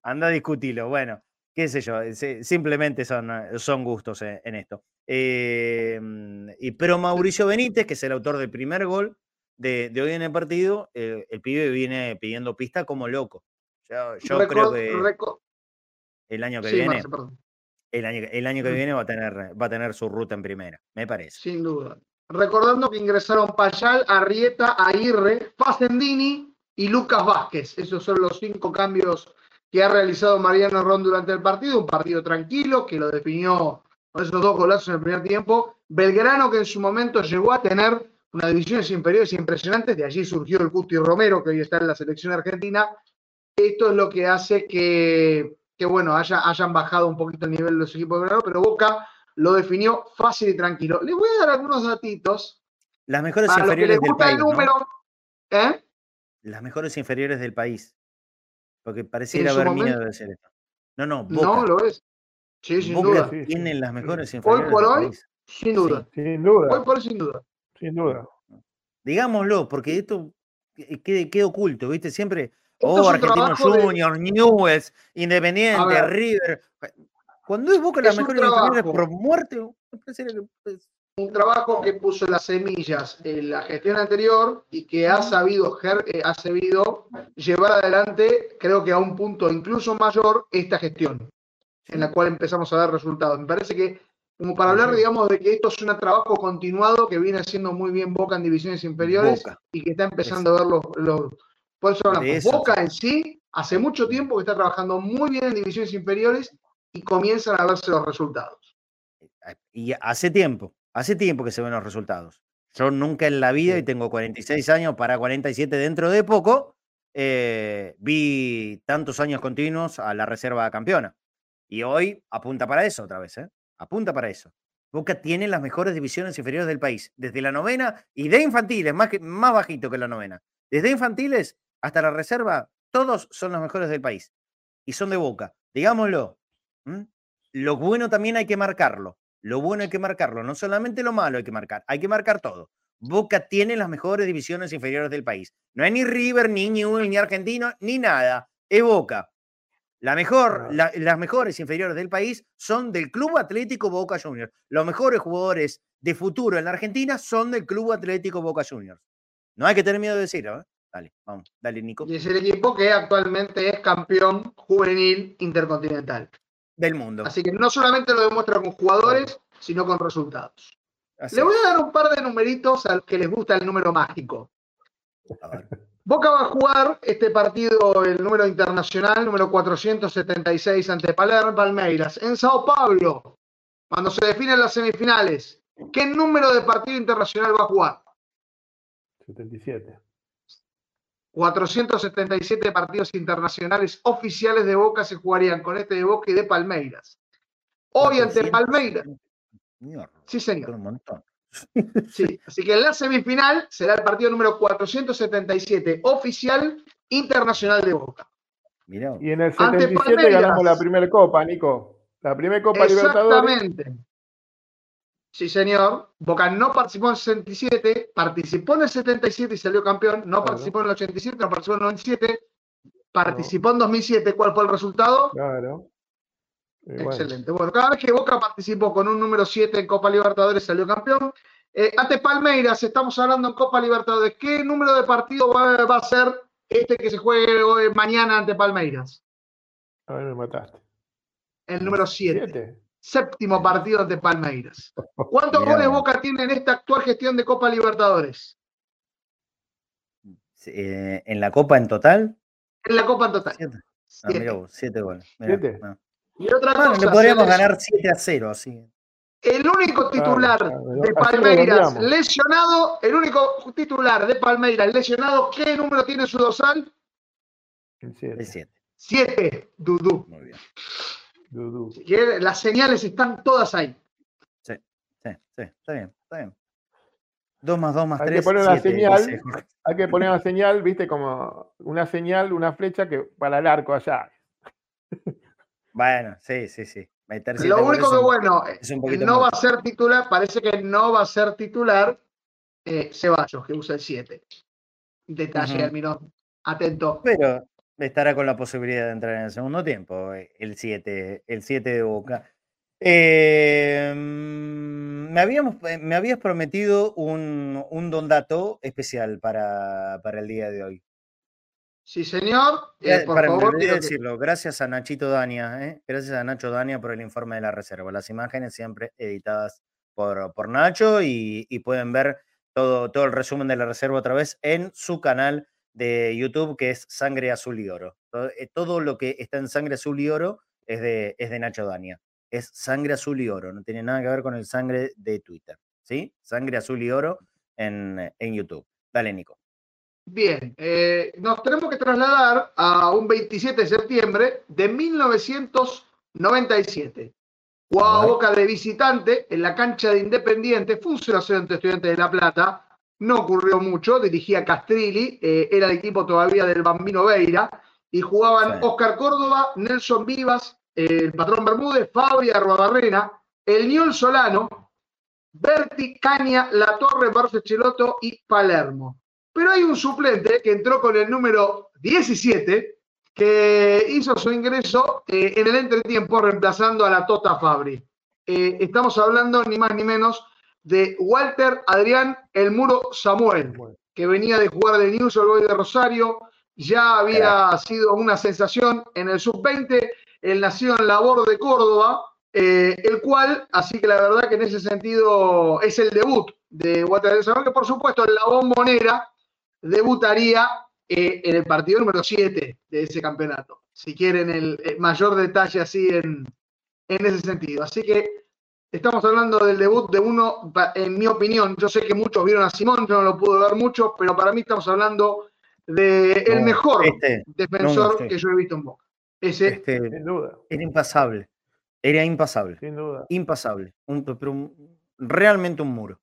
Anda a discutirlo. Bueno, qué sé yo, eh, si- simplemente son, eh, son gustos en esto. Eh, mm, y, pero Mauricio Benítez, que es el autor del primer gol de, de hoy en el partido, eh, el pibe viene pidiendo pista como loco. Yo, yo creo que el año que sí, viene, Marce, el año, el año que Mm. viene va a tener, va a tener su ruta en primera, me parece. Sin duda. Recordando que ingresaron Payal, Arrieta, Aguirre, Facendini y Lucas Vázquez. Esos son los cinco cambios que ha realizado Mariano Ron durante el partido. Un partido tranquilo que lo definió con esos dos golazos en el primer tiempo. Belgrano que en su momento llegó a tener unas divisiones inferiores impresionantes. De allí surgió el Cuti Romero que hoy está en la selección argentina. Esto es lo que hace que, que bueno, haya, hayan bajado un poquito el nivel de los equipos de Belgrano, pero Boca lo definió fácil y tranquilo. Les voy a dar algunos datitos Las mejores para los que inferiores les del gusta país. el ¿no? número. ¿eh? Las mejores inferiores del país. Porque pareciera haber miedo de decir esto. No, no, Boca. No, lo es. Sí, sin Boca duda. Tienen las mejores Hoy inferiores por del hoy, país. sin duda. Sin Hoy duda, por hoy, sin duda. sin duda. Digámoslo, porque esto que- quede, quede oculto, ¿viste? Siempre, Esto oh, Argentino trabajo de- Junior, Newells, Independiente, ver. River. Cuando es Boca las Es inferiores trabajo. por muerte, me pareciera que es- Un trabajo que puso las semillas en la gestión anterior y que ha sabido, eh, ha sabido llevar adelante, creo que a un punto incluso mayor, esta gestión, en la cual empezamos a dar resultados. Me parece que, como para hablar, digamos, de que esto es un trabajo continuado que viene haciendo muy bien Boca en divisiones inferiores Boca. y que está empezando a ver los, los por eso hablamos. Boca en sí hace mucho tiempo que está trabajando muy bien en divisiones inferiores y comienzan a verse los resultados. Y hace tiempo, hace tiempo que se ven los resultados. Yo nunca en la vida, y tengo 46 años para 47 dentro de poco, eh, vi tantos años continuos a la reserva campeona. Y hoy apunta para eso otra vez, ¿eh? Apunta para eso. Boca tiene las mejores divisiones inferiores del país, desde la novena y de infantiles, más, que, más bajito que la novena. Desde infantiles hasta la reserva, todos son los mejores del país. Y son de Boca. Digámoslo. Lo bueno también hay que marcarlo. Lo bueno hay que marcarlo. No solamente lo malo hay que marcar, hay que marcar todo. Boca tiene las mejores divisiones inferiores del país. No hay ni River, ni Newell, ni Argentino, ni nada. Es Boca. La mejor, la- las mejores inferiores del país son del Club Atlético Boca Juniors. Los mejores jugadores de futuro en la Argentina son del Club Atlético Boca Juniors. No hay que tener miedo de decirlo. ¿eh? Dale, vamos, dale, Nico. Y es el equipo que actualmente es campeón juvenil intercontinental. Del mundo. Así que no solamente lo demuestra con jugadores, sino con resultados. Así Le voy a dar un par de numeritos a los que les gusta el número mágico. A ver. Boca va a jugar este partido, el número internacional, número 476 ante Palermo Palmeiras, en Sao Paulo, cuando se definen las semifinales. ¿Qué número de partido internacional va a jugar? 77. 477 partidos internacionales oficiales de Boca se jugarían con este de Boca y de Palmeiras. Hoy ante 400, Palmeiras, sí señor, un montón. sí. Así que en la semifinal será el partido número 477 oficial internacional de Boca. Mirá, Y en el Ante 77 Palmeiras. ganamos la primera copa, Nico. La primera copa Libertadores. Exactamente. Sí, señor. Boca no participó en el 67, participó en el 77 y salió campeón. No Claro. participó en el 87, no participó en el 97. participó en 2007. ¿Cuál fue el resultado? Claro. Bueno, Excelente. Bueno, cada vez que Boca participó con un número 7 en Copa Libertadores salió campeón. Eh, ante Palmeiras, estamos hablando en Copa Libertadores. ¿Qué número de partido va, va a ser este que se juegue hoy- mañana ante Palmeiras? a ver, me mataste. El número 7. Séptimo partido ante Palmeiras. ¿Cuántos Mirá. goles Boca tiene en esta actual gestión de Copa Libertadores? Eh, en la Copa en total, En la Copa en total. siete. Ah, Siete. mirá vos, siete goles. mirá, ¿Siete? ah. Y otra Bueno, cosa, le podríamos ganar 7 a 0, así. El único titular claro, de Palmeiras lesionado, el único titular de Palmeiras lesionado, ¿qué número tiene su dorsal? El siete. El 7. Siete, Dudú. Muy bien. Las señales están todas ahí. Sí, sí, está bien, está bien. 2 más 2 más Hay que 3. poner una señal. Hay que poner una señal, viste, como una señal, una flecha que para el arco allá. Bueno, sí, sí, sí. Meter siete Lo único que un- bueno, poquito no va a ser titular, parece que no va a ser titular eh, Ceballos, que usa el 7. Detalle, Ujú. Almirón. Atento. Pero estará con la posibilidad de entrar en el segundo tiempo, eh, el 7, el 7 de Boca. Eh, me, habíamos, eh, me habías prometido un, un don dato especial para, para el día de hoy. Sí, señor. Eh, por para- favor, que- decirlo, gracias a Nachito Dania, ¿eh? gracias a Nacho Dania por el informe de la reserva. Las imágenes siempre editadas por, por Nacho y, y pueden ver todo, todo el resumen de la reserva otra vez en su canal de YouTube que es Sangre Azul y Oro. Todo, eh, todo lo que está en Sangre Azul y Oro es de, es de Nacho Dania. Es Sangre Azul y Oro, no tiene nada que ver con el sangre de Twitter. ¿Sí? Sangre Azul y Oro en, en YouTube. Dale, Nico. Bien, eh, nos tenemos que trasladar a un 27 de septiembre de 1997. Jugaba. Boca de visitante en la cancha de Independiente, fue un 0 0 ante Estudiantes de La Plata, no ocurrió mucho, dirigía Castrilli, eh, era el equipo todavía del Bambino Veira, y jugaban Sí. Oscar Córdoba, Nelson Vivas, eh, el patrón Bermúdez, Fabri Arruabarrena, el Niol Solano, Berti, Caña, La Torre, Barcelotto y Palermo. Pero hay un suplente que entró con el número 17 que hizo su ingreso eh, en el entretiempo reemplazando a la Tota Fabri. Eh, estamos hablando ni más ni menos de Walter Adrián El Muro Samuel, que venía de jugar de News Boys de Rosario, ya había sido una sensación en el sub-20, él nació en Labor de Córdoba, eh, el cual, así que la verdad que en ese sentido es el debut de Walter Adrián Samuel, que por supuesto en la bombonera debutaría eh, en el partido número 7 de ese campeonato. Si quieren el, el mayor detalle así en, en ese sentido. Así que estamos hablando del debut de uno, en mi opinión, yo sé que muchos vieron a Simón, yo no lo pude ver mucho, pero para mí estamos hablando de el No, mejor este, defensor no, sí. que yo he visto en Boca. Ese, Este, Sin duda, era impasable. Era impasable. sin duda. Impasable. Un- pero un- realmente un muro.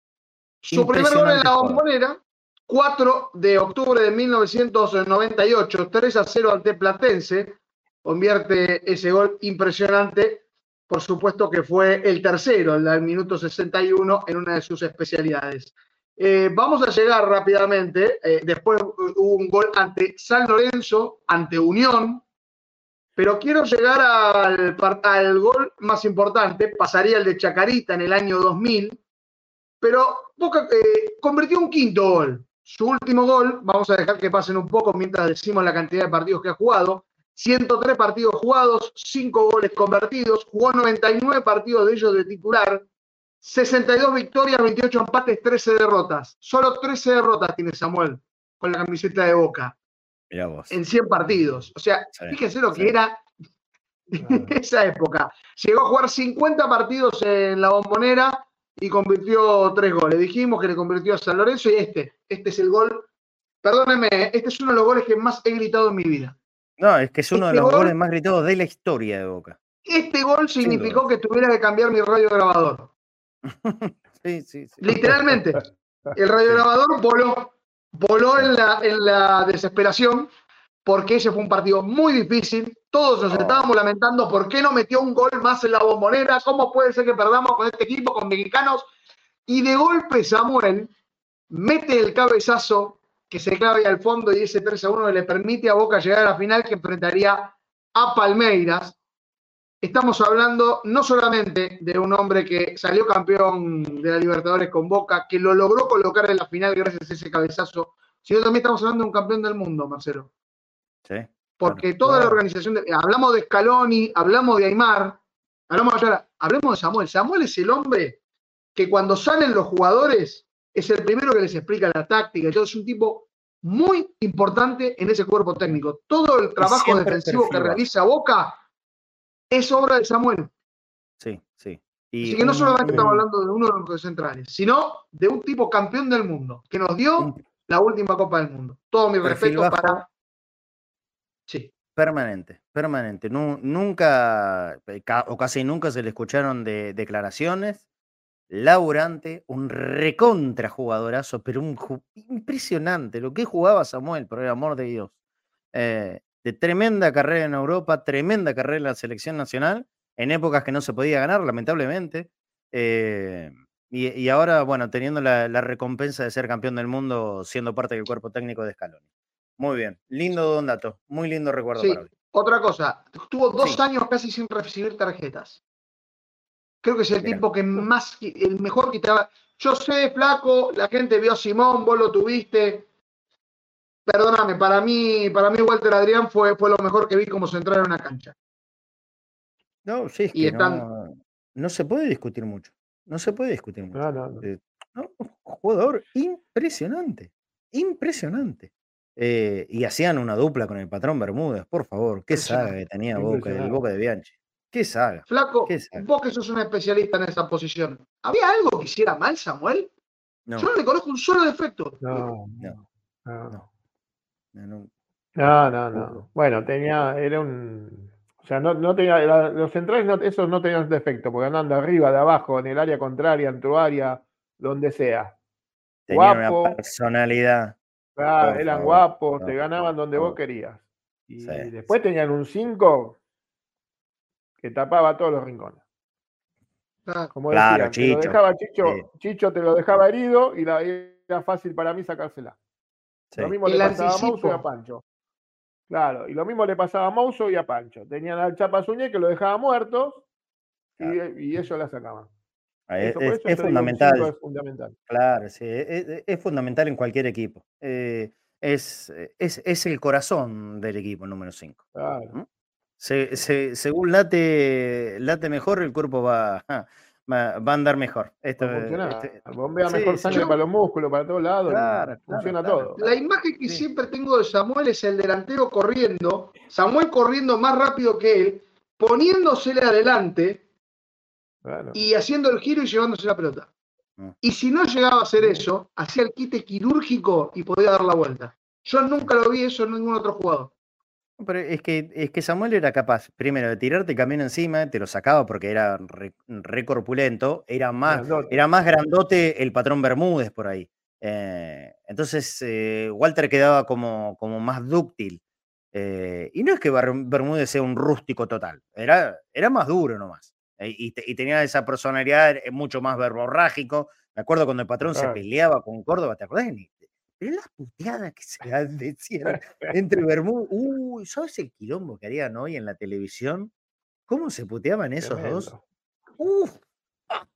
Su primer gol en la bombonera, 4 de octubre de 1998, 3 a 0 ante Platense, convierte ese gol impresionante, por supuesto que fue el tercero, el del minuto 61, en una de sus especialidades. Eh, vamos a llegar rápidamente, eh, después hubo un gol ante San Lorenzo, ante Unión, pero quiero llegar al, gol más importante, pasaría el de Chacarita en el año 2000, pero eh, convirtió un quinto gol. Su último gol, vamos a dejar que pasen un poco mientras decimos la cantidad de partidos que ha jugado. 103 partidos jugados, 5 goles convertidos, jugó 99 partidos de ellos de titular, 62 victorias, 28 empates, 13 derrotas. Solo 13 derrotas tiene Samuel con la camiseta de Boca Mira vos. en 100 partidos. O sea, Sí, fíjense lo que era en esa época. Llegó a jugar 50 partidos en la bombonera y convirtió tres goles. Dijimos que le convirtió a San Lorenzo y este, este es el gol. Perdónenme, este es uno de los goles que más he gritado en mi vida. No, es que es uno de Este los gol- goles más gritados de la historia de Boca. Este gol significó que tuviera que cambiar mi radio grabador. Sí, sí, sí. Literalmente. El radiograbador voló, voló en la, en la desesperación porque ese fue un partido muy difícil. Todos nos Oh. estábamos lamentando por qué no metió un gol más en la bombonera, cómo puede ser que perdamos con este equipo, con mexicanos. Y de golpe Samuel mete el cabezazo que se clave al fondo y ese 3 a 1 le permite a Boca llegar a la final que enfrentaría a Palmeiras. Estamos hablando no solamente de un hombre que salió campeón de la Libertadores con Boca, que lo logró colocar en la final gracias a ese cabezazo, sino también estamos hablando de un campeón del mundo, Marcelo. Sí. Porque toda la organización, de- hablamos de Scaloni, hablamos de Aymar, hablamos de, hablemos de Samuel. Samuel es el hombre que cuando salen los jugadores es el primero que les explica la táctica. Entonces es un tipo muy importante en ese cuerpo técnico. Todo el trabajo defensivo que realiza Boca es obra de Samuel. Sí, sí. Así que no solamente estamos hablando de uno de los centrales, sino de un tipo campeón del mundo que nos dio la última Copa del Mundo. Todo mi respeto bajo para. Sí. permanente, permanente. Nu- nunca, eh, o casi nunca se le escucharon de declaraciones. Laburante, un recontra jugadorazo, pero un ju- impresionante lo que jugaba Samuel, por el amor de Dios. Eh, de tremenda carrera en Europa, tremenda carrera en la selección nacional, en épocas que no se podía ganar, lamentablemente. eh, y, y ahora, bueno, teniendo la, la recompensa de ser campeón del mundo, siendo parte del cuerpo técnico de Scaloni. Muy bien, lindo don dato, muy lindo recuerdo Sí, para hoy. otra cosa, estuvo dos Sí. años casi sin recibir tarjetas. Creo que es el tipo que más, el mejor quitaba. Yo sé, flaco, la gente vio a Simón, vos lo tuviste. Perdóname, para mí, para mí Walter Adrián fue, fue lo mejor que vi como central en una cancha. No, sí, es Y que están- no, no se puede discutir mucho. No se puede discutir mucho. No, no, no. Eh, no, un jugador impresionante, impresionante. Eh, y hacían una dupla con el patrón Bermúdez, por favor. Qué saga que tenía Boca, el. Boca de Bianchi. Qué saga. Flaco, ¿Qué sabe? vos que sos un especialista en esa posición, ¿había algo que hiciera mal Samuel? No, Yo no le conozco un solo defecto. No, No, no, no. no, no. no, no, no. Bueno, tenía, era un, o sea, no, no tenía, la- los centrales no, esos no tenían defecto, porque andan de arriba, de abajo, en el área contraria, en tu área, donde sea. Tenía Guapo. una personalidad. Claro, Por eran favor, guapos, te ganaban donde vos querías. Y Sí, después tenían un 5 que tapaba todos los rincones. Ah, Como Claro, decían, te lo Chicho, dejaba Chicho, sí. Chicho te lo dejaba herido y la, era fácil para mí sacársela. Sí. Lo mismo El le pasaba a Mouso y a Pancho. Claro, y lo mismo le pasaba a Mouso y a Pancho. Tenían al Chapa Zúñez que lo dejaba muertos y, y ellos la sacaban. Ah, Es, Eso, por es- eso es fundamental. es fundamental. Claro, sí, e- e- es, fundamental en cualquier equipo. Eh, es, es, es el corazón del equipo número 5. Claro. Se, se- según late, late mejor, el cuerpo va, va, va a andar mejor. Esto, Va a funcionar. este- Bombea sí, mejor sangre Yo- para los músculos, para todos lados. y Claro, claro, funciona claro. todo. La imagen que Sí. siempre tengo de Samuel es el delantero corriendo, Samuel corriendo más rápido que él, poniéndosele adelante Claro. y haciendo el giro y llevándose la pelota. Mm. Y si no llegaba a hacer eso, hacía el quite quirúrgico y podía dar la vuelta. Yo nunca lo vi eso en ningún otro jugador. Pero es que, es que Samuel era capaz, primero, de tirarte el camino encima, te lo sacaba porque era re, re corpulento, era más, Grandote. era más grandote el patrón Bermúdez por ahí. Eh, entonces, eh, Walter quedaba como, como más dúctil. Eh, y no es que Ber- Bermúdez sea un rústico total, era, era más duro nomás. Y, te- y tenía esa personalidad mucho más verborrágico. Me acuerdo cuando el patrón se peleaba con Córdoba, ¿te acordás? Ni- Pero las puteadas que se decían entre Bermúdez. Uy, ¿sabes el quilombo que harían hoy en la televisión? ¿Cómo se puteaban esos dos? Uf. ah,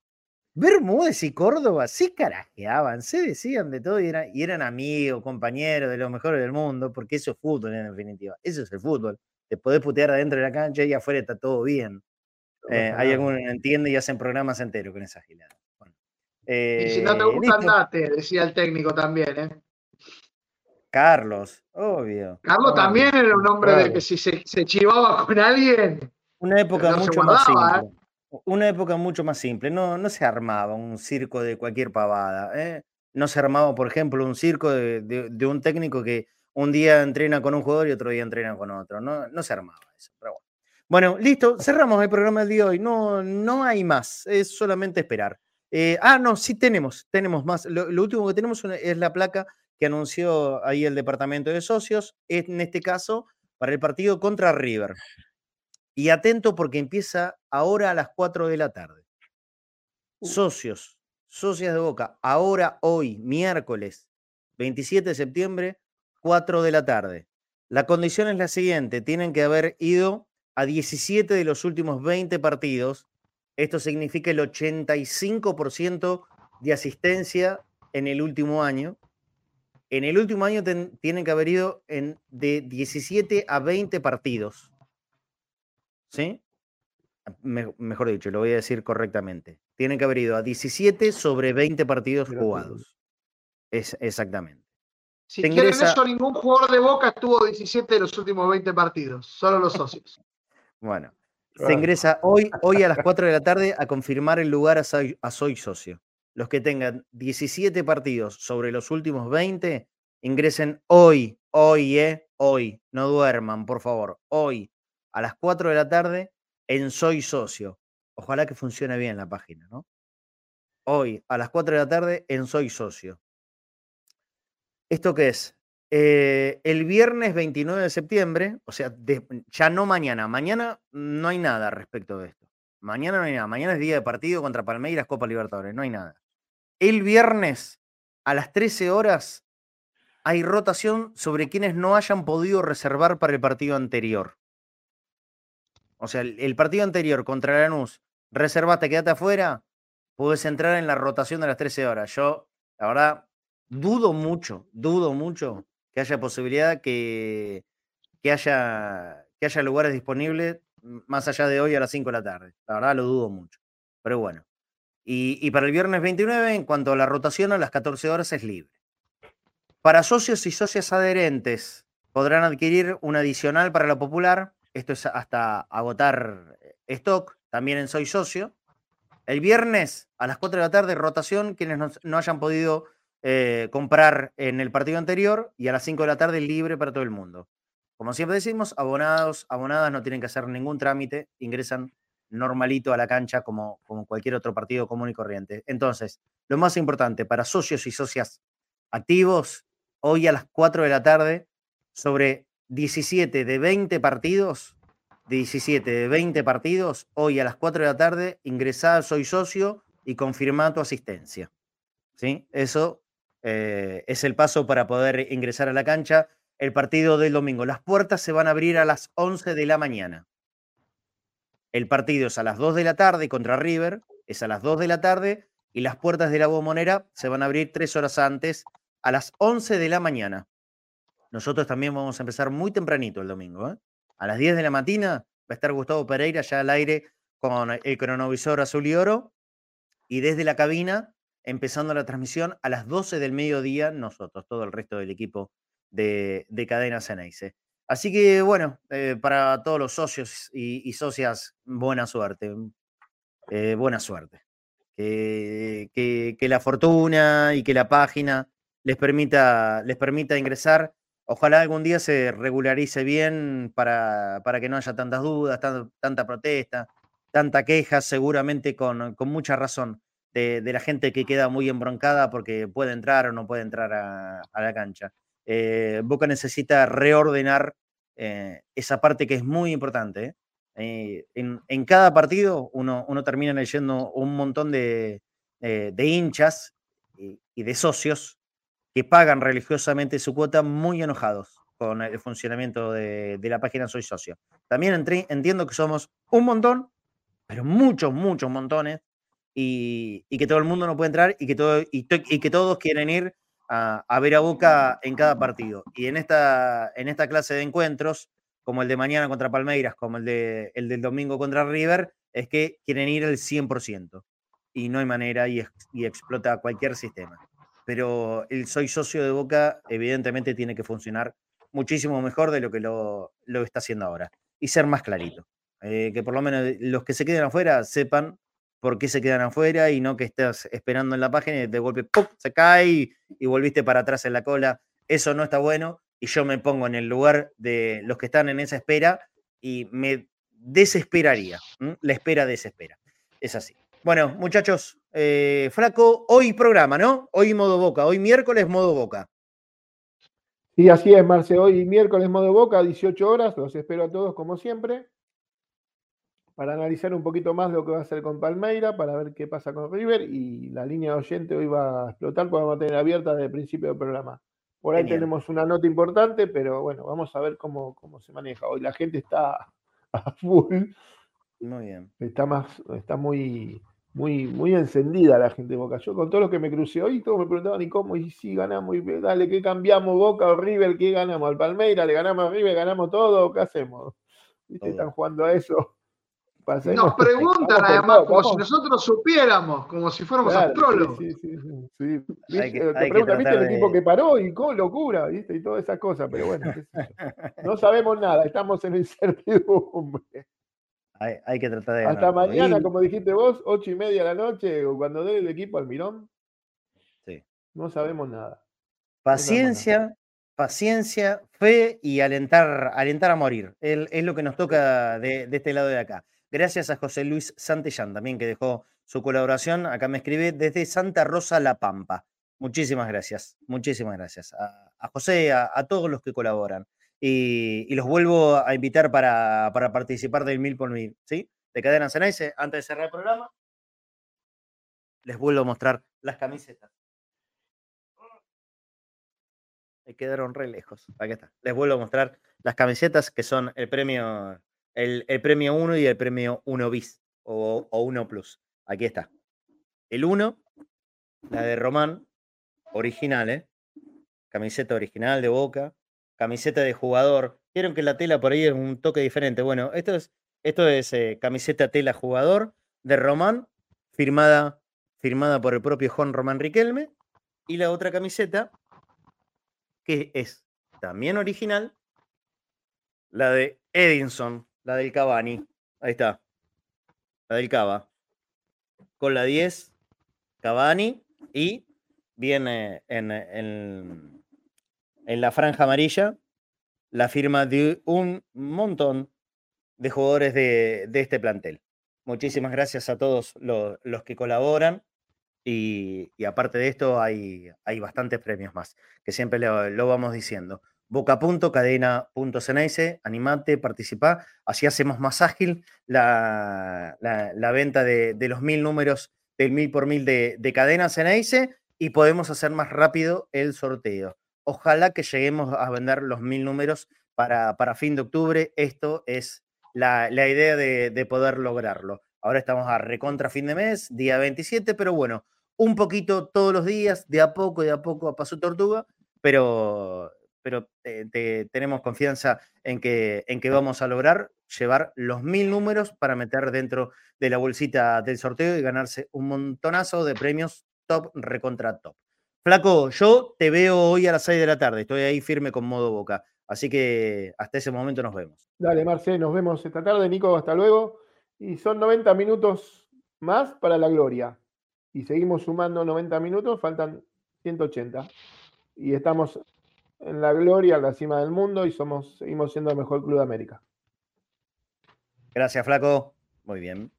Bermúdez y Córdoba se carajeaban, se decían de todo y eran, y eran amigos, compañeros de los mejores del mundo, porque eso es fútbol en definitiva. Eso es el fútbol. Te podés putear adentro de la cancha y afuera está todo bien. Eh, hay algunos que no entienden y hacen programas enteros con esa gilada. Bueno, Y si no te eh, gusta, andate, decía el técnico también. ¿eh? Carlos, obvio. Carlos también era un hombre de que si se, se chivaba con alguien, Una época no mucho más guardaba, ¿eh? simple. Una época mucho más simple. No, no se armaba un circo de cualquier pavada. ¿eh? No se armaba, por ejemplo, un circo de, de- de un técnico que un día entrena con un jugador y otro día entrena con otro. No, no se armaba eso. Pero bueno. Bueno, listo. Cerramos el programa del día de hoy. No, no hay más. Es solamente esperar. Eh, ah, no, sí tenemos. Tenemos más. Lo, lo último que tenemos es la placa que anunció ahí el departamento de socios. En este caso, para el partido contra River. Y atento porque empieza ahora a las 4 de la tarde. Socios, socias de Boca, ahora, hoy, miércoles, 27 de septiembre, 4 de la tarde. La condición es la siguiente, tienen que haber ido a 17 de los últimos 20 partidos. Esto significa el 85% de asistencia en el último año. En el último año tienen que haber ido en, de 17 a 20 partidos. ¿Sí? mejor dicho, lo voy a decir correctamente. Tienen que haber ido a 17 sobre 20 partidos jugados. Es, exactamente. Si quieren eso, ningún jugador de Boca estuvo 17 de los últimos 20 partidos, solo los socios. bueno, se ingresa hoy, hoy a las 4 de la tarde a confirmar el lugar a soy, a soy socio. Los que tengan 17 partidos sobre los últimos 20, ingresen hoy, hoy, eh, hoy. No duerman, por favor. Hoy, a las 4 de la tarde, en Soy Socio. Ojalá que funcione bien la página, ¿no? Hoy, a las 4 de la tarde, en Soy Socio. ¿Esto qué es? Eh, el viernes 29 de septiembre, o sea, ya no mañana, mañana no hay nada respecto de esto. Mañana no hay nada, mañana es día de partido contra Palmeiras, Copa Libertadores, no hay nada. El viernes a las 13 horas hay rotación sobre quienes no hayan podido reservar para el partido anterior. O sea, el, partido anterior contra Lanús, reservaste, quédate afuera, puedes entrar en la rotación de las 13 horas. Yo, la verdad, dudo mucho, dudo mucho que haya posibilidad que, que, haya, que haya lugares disponibles más allá de hoy a las 5 de la tarde. La verdad, lo dudo mucho. Pero bueno. Y, para el viernes 29, en cuanto a la rotación, a las 14 horas es libre. Para socios y socias adherentes, podrán adquirir un adicional para lo popular esto es hasta agotar eh, stock, también en Soy Socio. El viernes a las 4 de la tarde, rotación, quienes no, hayan podido eh, comprar en el partido anterior, y a las 5 de la tarde libre para todo el mundo. Como siempre decimos, abonados, abonadas no tienen que hacer ningún trámite, ingresan normalito a la cancha como, como cualquier otro partido común y corriente. Entonces, lo más importante para socios y socias activos, hoy a las 4 de la tarde, sobre 17 de 20 partidos, 17 de 20 partidos, hoy a las 4 de la tarde, ingresá Soy Socio y confirmá tu asistencia. ¿Sí? Eso eh, es el paso para poder ingresar a la cancha el partido del domingo. Las puertas se van a abrir a las 11 de la mañana. El partido es a las 2 de la tarde contra River, es a las 2 de la tarde y las puertas de la bombonera se van a abrir tres horas antes, a las 11 de la mañana. Nosotros también vamos a empezar muy tempranito el domingo. ¿eh? A las 10 de la mañana va a estar Gustavo Pereira ya al aire con el cronovisor azul y oro. Y desde la cabina, empezando la transmisión a las 12 del mediodía, nosotros, todo el resto del equipo de, Cadena Ceneice. Así que, bueno, eh, para todos los socios y, socias, buena suerte. Eh, buena suerte. Que, que, la fortuna y que la página les permita, les permita ingresar Ojalá algún día se regularice bien para, para que no haya tantas dudas, tanta, protesta, tanta queja, seguramente con, con mucha razón de, la gente que queda muy embroncada porque puede entrar o no puede entrar a, la cancha. Eh, Boca necesita reordenar eh, esa parte que es muy importante. ¿eh? En, cada partido uno, termina leyendo un montón de, de hinchas y, de socios que pagan religiosamente su cuota muy enojados con el funcionamiento de, la página Soy Socio. También entiendo que somos un montón, pero muchos, muchos montones, y, que todo el mundo no puede entrar y que, todo, y, que todos quieren ir a, ver a Boca en cada partido. Y en esta, en esta clase de encuentros, como el de mañana contra Palmeiras, como el, de, el del domingo contra River, es que quieren ir al 100%. Y no hay manera y, explota cualquier sistema pero el soy socio de Boca evidentemente tiene que funcionar muchísimo mejor de lo que lo, está haciendo ahora y ser más clarito. Eh, que por lo menos los que se queden afuera sepan por qué se quedan afuera y no que estés esperando en la página y de golpe se cae y, volviste para atrás en la cola. Eso no está bueno y yo me pongo en el lugar de los que están en esa espera y me desesperaría. La espera desespera. Es así. Bueno, muchachos, eh, Flaco, hoy programa, ¿no? Hoy modo boca, hoy miércoles modo boca. Sí, así es, Marce. Hoy miércoles modo boca, 18 horas. Los espero a todos como siempre. Para analizar un poquito más lo que va a hacer con Palmeira, para ver qué pasa con River y la línea de oyente hoy va a explotar porque vamos a tener abierta desde el principio del programa. Por ahí Genial. tenemos una nota importante, pero bueno, vamos a ver cómo, cómo se maneja. Hoy la gente está a full, Muy bien. está más, está muy, muy, muy encendida la gente de Boca. Yo con todo lo que me crucé hoy, todos me preguntaban, ¿y cómo? Y si ganamos, y dale, ¿qué cambiamos? Boca o River, ¿qué ganamos? Al Palmeira, le ganamos a River, ganamos todo, ¿qué hacemos? ¿Viste? Están jugando a eso. Pasemos. Nos preguntan además todo, como si nosotros supiéramos, como si fuéramos Claro, astrólogos. Sí, sí, sí. ¿Viste? Hay que- Te hay que preguntan, ¿viste el de- que paró? Y cómo locura, ¿viste? Y todas esas cosas, pero bueno, qué sé yo. no sabemos nada, estamos en incertidumbre. Hay, hay que tratar de Hasta ganarlo. mañana, Y- como dijiste vos, ocho y media de la noche, o cuando dé el equipo al Mirón, Sí. no sabemos nada. Paciencia, paciencia, fe y alentar, alentar a morir. El- es lo que nos toca de, de este lado de acá. Gracias a José Luis Santellán también que dejó su colaboración. Acá me escribe desde Santa Rosa La Pampa. Muchísimas gracias, muchísimas gracias a, José, a, todos los que colaboran. Y, los vuelvo a invitar para, participar del Mil por Mil, ¿sí? De Cadena Ceneice. Antes de cerrar el programa, les vuelvo a mostrar las camisetas. Me quedaron re lejos. Aquí está. Les vuelvo a mostrar las camisetas que son el premio, el, el premio 1 y el premio 1 bis o, o 1 plus. Aquí está. El 1, la de Román, original, ¿eh? Camiseta original de Boca, camiseta de jugador. Vieron que la tela por ahí es un toque diferente. Bueno, esto es, esto es eh, camiseta tela jugador de Román, firmada, firmada por el propio Juan Román Riquelme. Y la otra camiseta que es también original, la de Edinson, la del Cavani. Ahí está. La del Cava. Con la 10, Cavani. Y viene en, en- la franja amarilla la firma de un montón de jugadores de, de este plantel. Muchísimas gracias a todos lo- los que colaboran. Y, aparte de esto, hay, hay bastantes premios más, que siempre lo vamos diciendo. Boca.cadena.ceneice, animate, participa, así hacemos más ágil la, la- venta de, de los mil números del mil por mil de, de cadena Ceneice y podemos hacer más rápido el sorteo. Ojalá que lleguemos a vender los mil números para, para fin de octubre. Esto es la, la idea de, de poder lograrlo. Ahora estamos a recontra fin de mes, día 27, pero bueno, un poquito todos los días, de a poco, de a poco, a paso tortuga, pero, pero eh, te- tenemos confianza en que, en que vamos a lograr llevar los mil números para meter dentro de la bolsita del sorteo y ganarse un montonazo de premios top, recontra top. Flaco, yo te veo hoy a las 6 de la tarde, estoy ahí firme con modo boca, así que hasta ese momento nos vemos. Dale, Marce, nos vemos esta tarde. Nico, hasta luego. Y son 90 minutos más para la gloria. Y seguimos sumando 90 minutos, faltan 180. Y estamos en la gloria, en la cima del mundo, y somos, seguimos siendo el mejor club de América. Gracias, Flaco. Muy bien.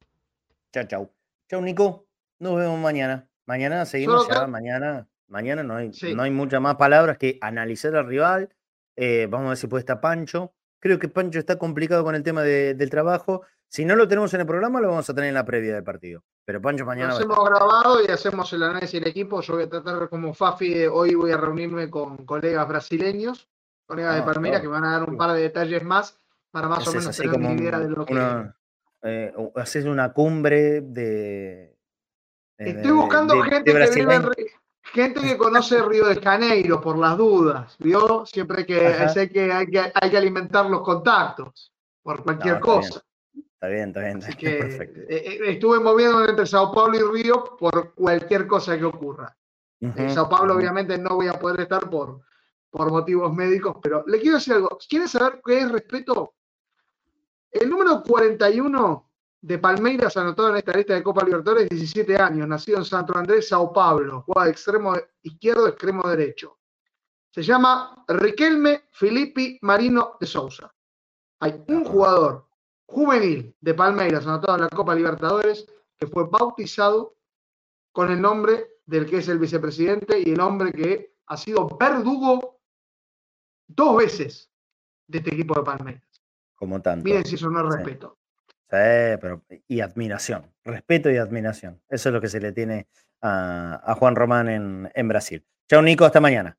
Chao, chau. Chau, Nico. Nos vemos mañana. Mañana seguimos ya. Mañana, mañana no hay, Sí. no hay muchas más palabras que analizar al rival. Eh, vamos a ver si puede estar Pancho. Creo que Pancho está complicado con el tema de- del trabajo. Si no lo tenemos en el programa, lo vamos a tener en la previa del partido. Pero Pancho mañana hacemos estar. grabado y hacemos el análisis del equipo. Yo voy a tratar como Fafi, de- hoy voy a reunirme con colegas brasileños, colegas de Ah, Palmeiras, que van a dar un par de detalles más para más o menos así tener como una idea de lo que... eh, haces una cumbre de. de- Estoy buscando de- de gente que vive en gente que conoce Río de Janeiro, por las dudas, ¿vio? Siempre que Ajá. sé que hay, que hay que alimentar los contactos, por cualquier No, está bien. cosa. Está bien, está bien. Así que Perfecto. eh, eh, estuve moviéndome entre Sao Paulo y Río por cualquier cosa que ocurra. En Ujú, Sao Paulo, obviamente, no voy a poder estar por, por motivos médicos, pero le quiero decir algo. ¿Quieren saber qué es respeto? El número 41 de Palmeiras anotado en esta lista de Copa Libertadores, 17 años, nacido en Santo Andrés, Sao Paulo, juega de extremo izquierdo, extremo derecho. Se llama Riquelme Filippi Marino de Souza. Hay un jugador juvenil de Palmeiras anotado en la Copa Libertadores que fue bautizado con el nombre del que es el vicepresidente y el hombre que ha sido verdugo dos veces de este equipo de Palmeiras. Como tanto. Miren si eso no es respeto. Sí, pero, y admiración, respeto y admiración. Eso es lo que se le tiene a, a Juan Román en, en Brasil. Chao, Nico, hasta mañana.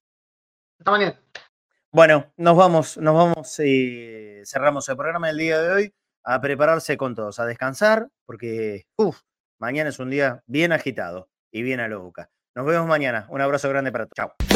Hasta mañana. Bueno, nos vamos, nos vamos y cerramos el programa del día de hoy a prepararse con todos, a descansar, porque uf, mañana es un día bien agitado y bien a lo boca. Nos vemos mañana. Un abrazo grande para todos. Chao.